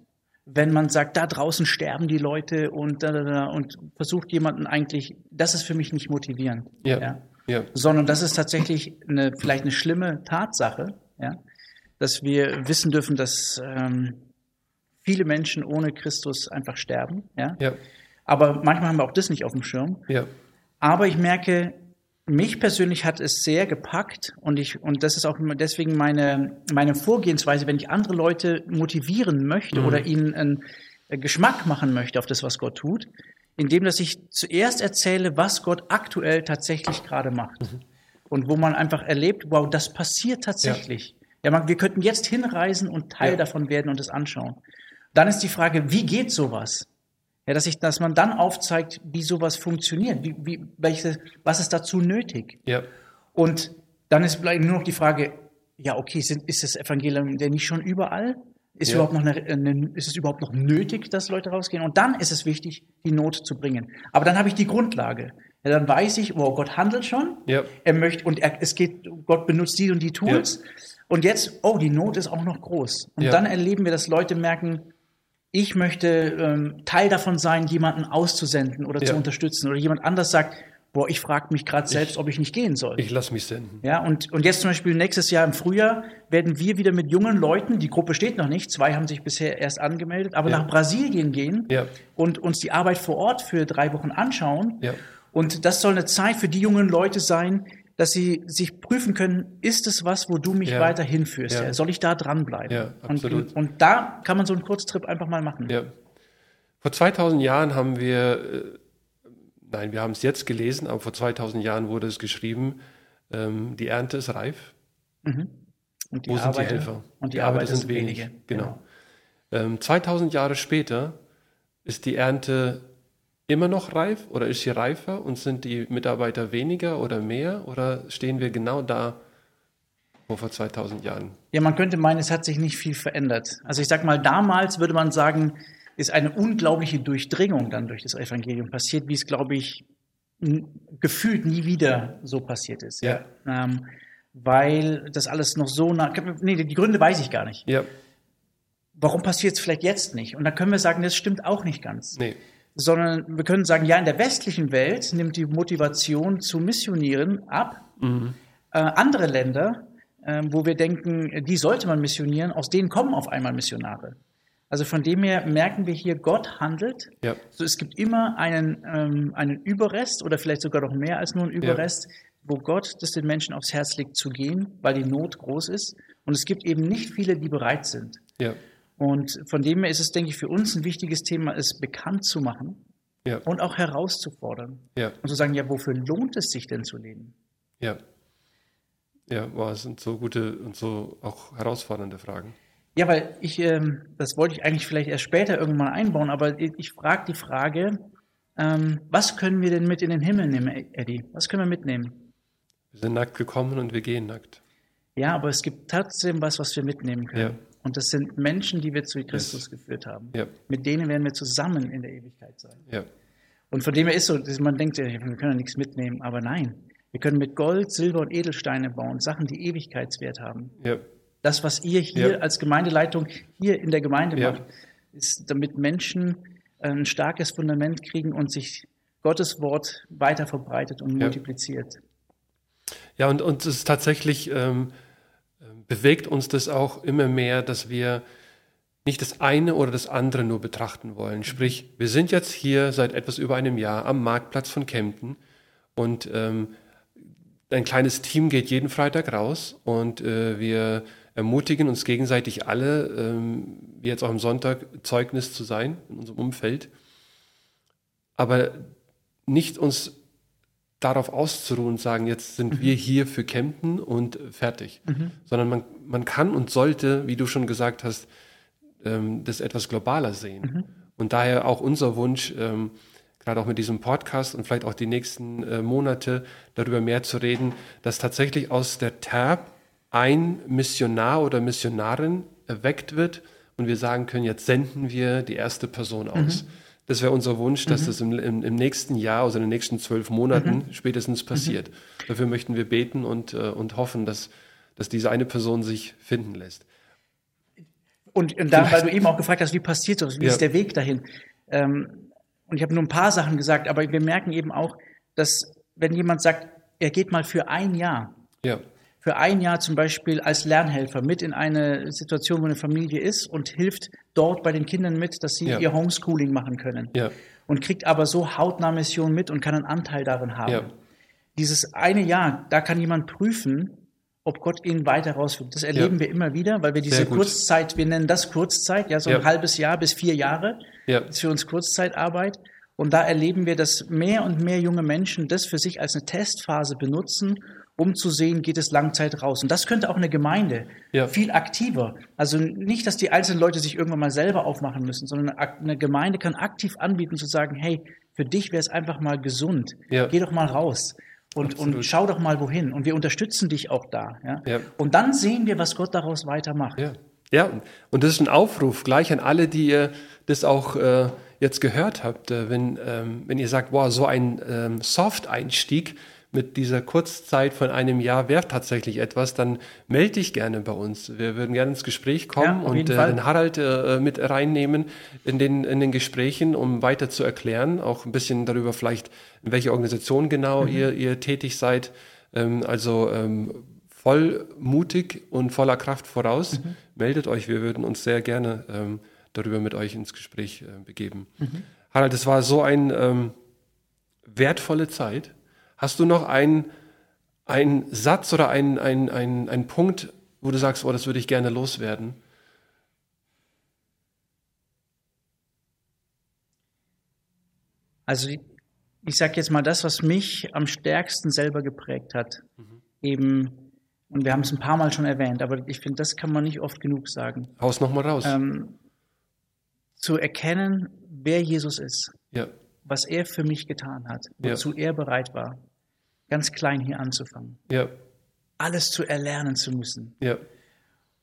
wenn man sagt, da draußen sterben die Leute und da, da, da und versucht jemanden eigentlich, das ist für mich nicht motivierend. Ja. ja. ja. Sondern das ist tatsächlich eine, vielleicht eine schlimme Tatsache, ja, dass wir wissen dürfen, dass ähm, viele Menschen ohne Christus einfach sterben. Ja? ja. Aber manchmal haben wir auch das nicht auf dem Schirm. Ja. Aber ich merke, mich persönlich hat es sehr gepackt und ich und das ist auch deswegen meine meine Vorgehensweise, wenn ich andere Leute motivieren möchte mhm. oder ihnen einen Geschmack machen möchte auf das, was Gott tut, indem dass ich zuerst erzähle, was Gott aktuell tatsächlich gerade macht mhm. und wo man einfach erlebt, wow, das passiert tatsächlich. Ja, ja man, wir könnten jetzt hinreisen und Teil ja. davon werden und es anschauen. Dann ist die Frage, wie geht sowas? Ja, dass, ich, dass man dann aufzeigt, wie sowas funktioniert, wie, wie, welche, was ist dazu nötig. Ja. Und dann ist vielleicht nur noch die Frage, ja, okay, sind, ist das Evangelium denn nicht schon überall? Ist, ja. überhaupt noch eine, eine, ist es überhaupt noch nötig, dass Leute rausgehen? Und dann ist es wichtig, die Not zu bringen. Aber dann habe ich die Grundlage. Ja, dann weiß ich, wow, Gott handelt schon. Ja. Er möchte, und er, es geht, Gott benutzt die und die Tools. Und jetzt, oh, die Not ist auch noch groß. Und dann erleben wir, dass Leute merken, ich möchte ähm, Teil davon sein, jemanden auszusenden oder ja. zu unterstützen. Oder jemand anders sagt, boah, ich frage mich gerade selbst, ob ich nicht gehen soll. Ich lasse mich senden. Ja, und, und jetzt zum Beispiel nächstes Jahr im Frühjahr werden wir wieder mit jungen Leuten, die Gruppe steht noch nicht, zwei haben sich bisher erst angemeldet, aber ja. nach Brasilien gehen ja. und uns die Arbeit vor Ort für drei Wochen anschauen. Ja. Und das soll eine Zeit für die jungen Leute sein, dass sie sich prüfen können, ist es was, wo du mich ja. weiter hinführst? Ja. Soll ich da dranbleiben? Ja, absolut. Und, und, da kann man so einen Kurztrip einfach mal machen. Ja. Vor 2000 Jahren haben wir, äh, nein, wir haben es jetzt gelesen, aber vor 2000 Jahren wurde es geschrieben, ähm, die Ernte ist reif. Mhm. Und die Wo Arbeiter, sind die Helfer? Und die, die Arbeiter, sind wenige. wenige. Genau. genau. Ähm, 2000 Jahre später ist die Ernte immer noch reif oder ist sie reifer und sind die Mitarbeiter weniger oder mehr oder stehen wir genau da wo vor 2000 Jahren? Ja, man könnte meinen, es hat sich nicht viel verändert. Also ich sag mal, damals würde man sagen, ist eine unglaubliche Durchdringung dann durch das Evangelium passiert, wie es, glaube ich, gefühlt nie wieder so passiert ist. Ja. Ähm, weil das alles noch so nah. Nee, die Gründe weiß ich gar nicht. Ja. Warum passiert es vielleicht jetzt nicht? Und dann können wir sagen, das stimmt auch nicht ganz. Nee sondern wir können sagen, ja, in der westlichen Welt nimmt die Motivation zu missionieren ab. Mhm. Äh, andere Länder, äh, wo wir denken, die sollte man missionieren, aus denen kommen auf einmal Missionare. Also von dem her merken wir hier, Gott handelt. Ja. So, es gibt immer einen, ähm, einen Überrest oder vielleicht sogar noch mehr als nur einen Überrest, ja. wo Gott das den Menschen aufs Herz legt zu gehen, weil die Not groß ist. Und es gibt eben nicht viele, die bereit sind. Ja. Und von dem her ist es, denke ich, für uns ein wichtiges Thema, es bekannt zu machen ja. und auch herauszufordern. Ja. Und zu sagen, ja, wofür lohnt es sich denn zu leben? Ja. Ja, boah, das sind so gute und so auch herausfordernde Fragen. Ja, weil ich, ähm, das wollte ich eigentlich vielleicht erst später irgendwann einbauen, aber ich, ich frage die Frage, ähm, was können wir denn mit in den Himmel nehmen, Eddie? Was können wir mitnehmen? Wir sind nackt gekommen und wir gehen nackt. Ja, aber es gibt trotzdem was, was wir mitnehmen können. Ja. Und das sind Menschen, die wir zu Christus yes. geführt haben. Ja. Mit denen werden wir zusammen in der Ewigkeit sein. Ja. Und von dem her ist so, man denkt, wir können ja nichts mitnehmen, aber nein. Wir können mit Gold, Silber und Edelsteine bauen, Sachen, die Ewigkeitswert haben. Ja. Das, was ihr hier als Gemeindeleitung hier in der Gemeinde macht, ist, damit Menschen ein starkes Fundament kriegen und sich Gottes Wort weiter verbreitet und multipliziert. Ja, und, und es ist tatsächlich, ähm, bewegt uns das auch immer mehr, dass wir nicht das eine oder das andere nur betrachten wollen. Sprich, wir sind jetzt hier seit etwas über einem Jahr am Marktplatz von Kempten und ähm, ein kleines Team geht jeden Freitag raus und äh, wir ermutigen uns gegenseitig alle, ähm, jetzt auch am Sonntag, Zeugnis zu sein in unserem Umfeld. Aber nicht uns darauf auszuruhen und sagen, jetzt sind mhm. wir hier für Kempten und fertig. Mhm. Sondern man, man kann und sollte, wie du schon gesagt hast, ähm, das etwas globaler sehen. Mhm. Und daher auch unser Wunsch, ähm, gerade auch mit diesem Podcast und vielleicht auch die nächsten äh, Monate darüber mehr zu reden, dass tatsächlich aus der TAB ein Missionar oder Missionarin erweckt wird und wir sagen können, jetzt senden wir die erste Person aus. Mhm. Das wäre unser Wunsch, dass mhm. das im, im, im, nächsten Jahr, also in den nächsten zwölf Monaten mhm. spätestens passiert. Mhm. Dafür möchten wir beten und, äh, und hoffen, dass, dass diese eine Person sich finden lässt. Und, und da, weil du eben auch gefragt hast, wie passiert das, wie ja. ist der Weg dahin? Ähm, und ich habe nur ein paar Sachen gesagt, aber wir merken eben auch, dass wenn jemand sagt, er geht mal für ein Jahr, ja. für ein Jahr zum Beispiel als Lernhelfer mit in eine Situation, wo eine Familie ist und hilft dort bei den Kindern mit, dass sie ja. ihr Homeschooling machen können. Ja. Und kriegt aber so hautnah Mission mit und kann einen Anteil darin haben. Dieses eine Jahr, da kann jemand prüfen, ob Gott ihn weiter rausführt. Das erleben ja. wir immer wieder, weil wir diese Kurzzeit, wir nennen das Kurzzeit, ja, so ja. ein halbes Jahr bis vier Jahre, ja. ist für uns Kurzzeitarbeit. Und da erleben wir, dass mehr und mehr junge Menschen das für sich als eine Testphase benutzen, um zu sehen, geht es Langzeit raus. Und das könnte auch eine Gemeinde ja. viel aktiver. Also nicht, dass die einzelnen Leute sich irgendwann mal selber aufmachen müssen, sondern eine Gemeinde kann aktiv anbieten zu sagen, hey, für dich wäre es einfach mal gesund. Ja. Geh doch mal raus. Und, und schau doch mal wohin. Und wir unterstützen dich auch da. Ja? ja? Und dann sehen wir, was Gott daraus weitermacht. Ja. ja, und das ist ein Aufruf gleich an alle, die ihr das auch äh, jetzt gehört habt. Äh, wenn, ähm, wenn ihr sagt, wow, so ein ähm, Soft-Einstieg, mit dieser Kurzzeit von einem Jahr wäre tatsächlich etwas, dann melde dich gerne bei uns. Wir würden gerne ins Gespräch kommen ja, und äh, den Harald äh, mit reinnehmen in den, in den Gesprächen, um weiter zu erklären, auch ein bisschen darüber vielleicht, in welcher Organisation genau mhm. ihr, ihr tätig seid. Ähm, also ähm, voll mutig und voller Kraft voraus. Mhm. Meldet euch, wir würden uns sehr gerne ähm, darüber mit euch ins Gespräch äh, begeben. Mhm. Harald, es war so eine ähm, wertvolle Zeit. Hast du noch einen, einen Satz oder einen, einen, einen, einen Punkt, wo du sagst, oh, das würde ich gerne loswerden? Also ich sage jetzt mal das, was mich am stärksten selber geprägt hat. Mhm. Eben, und wir haben es ein paar Mal schon erwähnt, aber ich finde, das kann man nicht oft genug sagen. Haus nochmal raus. Ähm, zu erkennen, wer Jesus ist. Ja. Was er für mich getan hat, wozu ja. er bereit war ganz klein hier anzufangen. Ja. Alles zu erlernen zu müssen. Ja.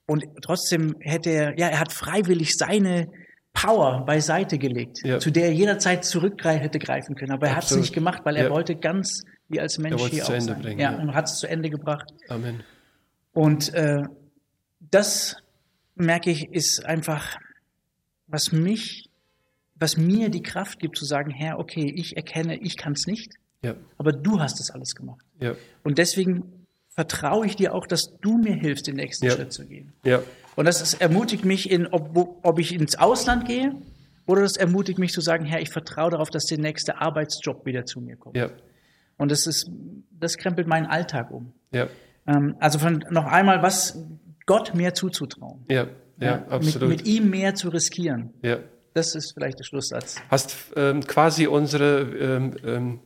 Und trotzdem hätte er, ja, er hat freiwillig seine Power beiseite gelegt, ja. zu der er jederzeit zurück hätte greifen können. Aber er hat es nicht gemacht, weil er ja. wollte ganz wie als Mensch hier auch sein. Bringen, ja, ja, und hat es zu Ende gebracht. Amen. Und äh, das merke ich, ist einfach, was mich, was mir die Kraft gibt zu sagen, Herr, okay, ich erkenne, ich kann es nicht. Ja. Aber du hast das alles gemacht. Ja. Und deswegen vertraue ich dir auch, dass du mir hilfst, den nächsten ja. Schritt zu gehen. Ja. Und das ist, ermutigt mich, in, ob, ob ich ins Ausland gehe oder das ermutigt mich zu sagen, Herr, ich vertraue darauf, dass der nächste Arbeitsjob wieder zu mir kommt. Ja. Und das ist, das krempelt meinen Alltag um. Ja. Ähm, also von, noch einmal, was Gott mehr zuzutrauen. Ja, ja, ja absolut. Mit, mit, ihm mehr zu riskieren. Ja. Das ist vielleicht der Schlusssatz. Hast ähm, quasi unsere ähm, ähm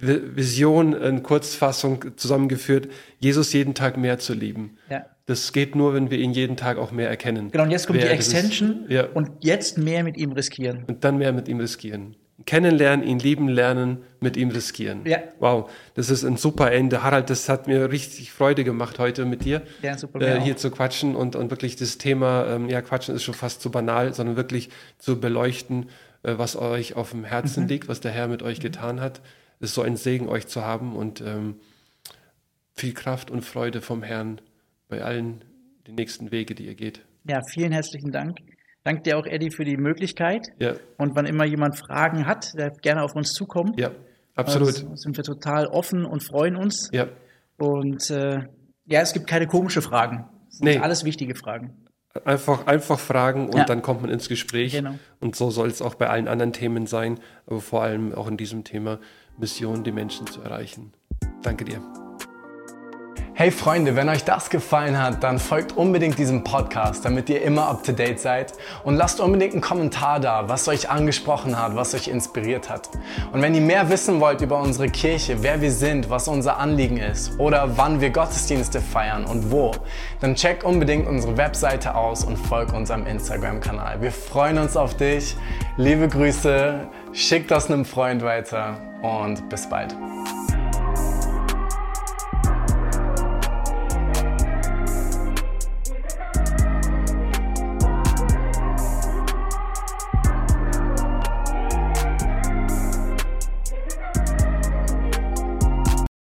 Vision in Kurzfassung zusammengeführt, Jesus jeden Tag mehr zu lieben. Ja. Das geht nur, wenn wir ihn jeden Tag auch mehr erkennen. Genau, und jetzt kommt die Extension ja. und jetzt mehr mit ihm riskieren. Und dann mehr mit ihm riskieren. Kennenlernen, ihn lieben lernen, mit ihm riskieren. Ja. Wow, das ist ein super Ende. Harald, das hat mir richtig Freude gemacht, heute mit dir ja, super, äh, hier zu quatschen und, und wirklich das Thema, ähm, ja, quatschen ist schon fast zu banal, sondern wirklich zu beleuchten, äh, was euch auf dem Herzen mhm. liegt, was der Herr mit euch mhm. getan hat. Es ist so ein Segen, euch zu haben und ähm, viel Kraft und Freude vom Herrn bei allen den nächsten Wege, die ihr geht. Ja, vielen herzlichen Dank. Danke dir auch, Eddie, für die Möglichkeit. Ja. Und wann immer jemand Fragen hat, der gerne auf uns zukommen. Ja, absolut. Also sind wir total offen und freuen uns. Ja. Und äh, ja, es gibt keine komischen Fragen. Es sind nee. alles wichtige Fragen. Einfach, einfach fragen und ja. dann kommt man ins Gespräch. Genau. Und so soll es auch bei allen anderen Themen sein, aber vor allem auch in diesem Thema. Mission, die Menschen zu erreichen. Danke dir. Hey Freunde, wenn euch das gefallen hat, dann folgt unbedingt diesem Podcast, damit ihr immer up to date seid und lasst unbedingt einen Kommentar da, was euch angesprochen hat, was euch inspiriert hat. Und wenn ihr mehr wissen wollt über unsere Kirche, wer wir sind, was unser Anliegen ist oder wann wir Gottesdienste feiern und wo, dann checkt unbedingt unsere Webseite aus und folgt unserem Instagram-Kanal. Wir freuen uns auf dich. Liebe Grüße, schickt das einem Freund weiter und bis bald.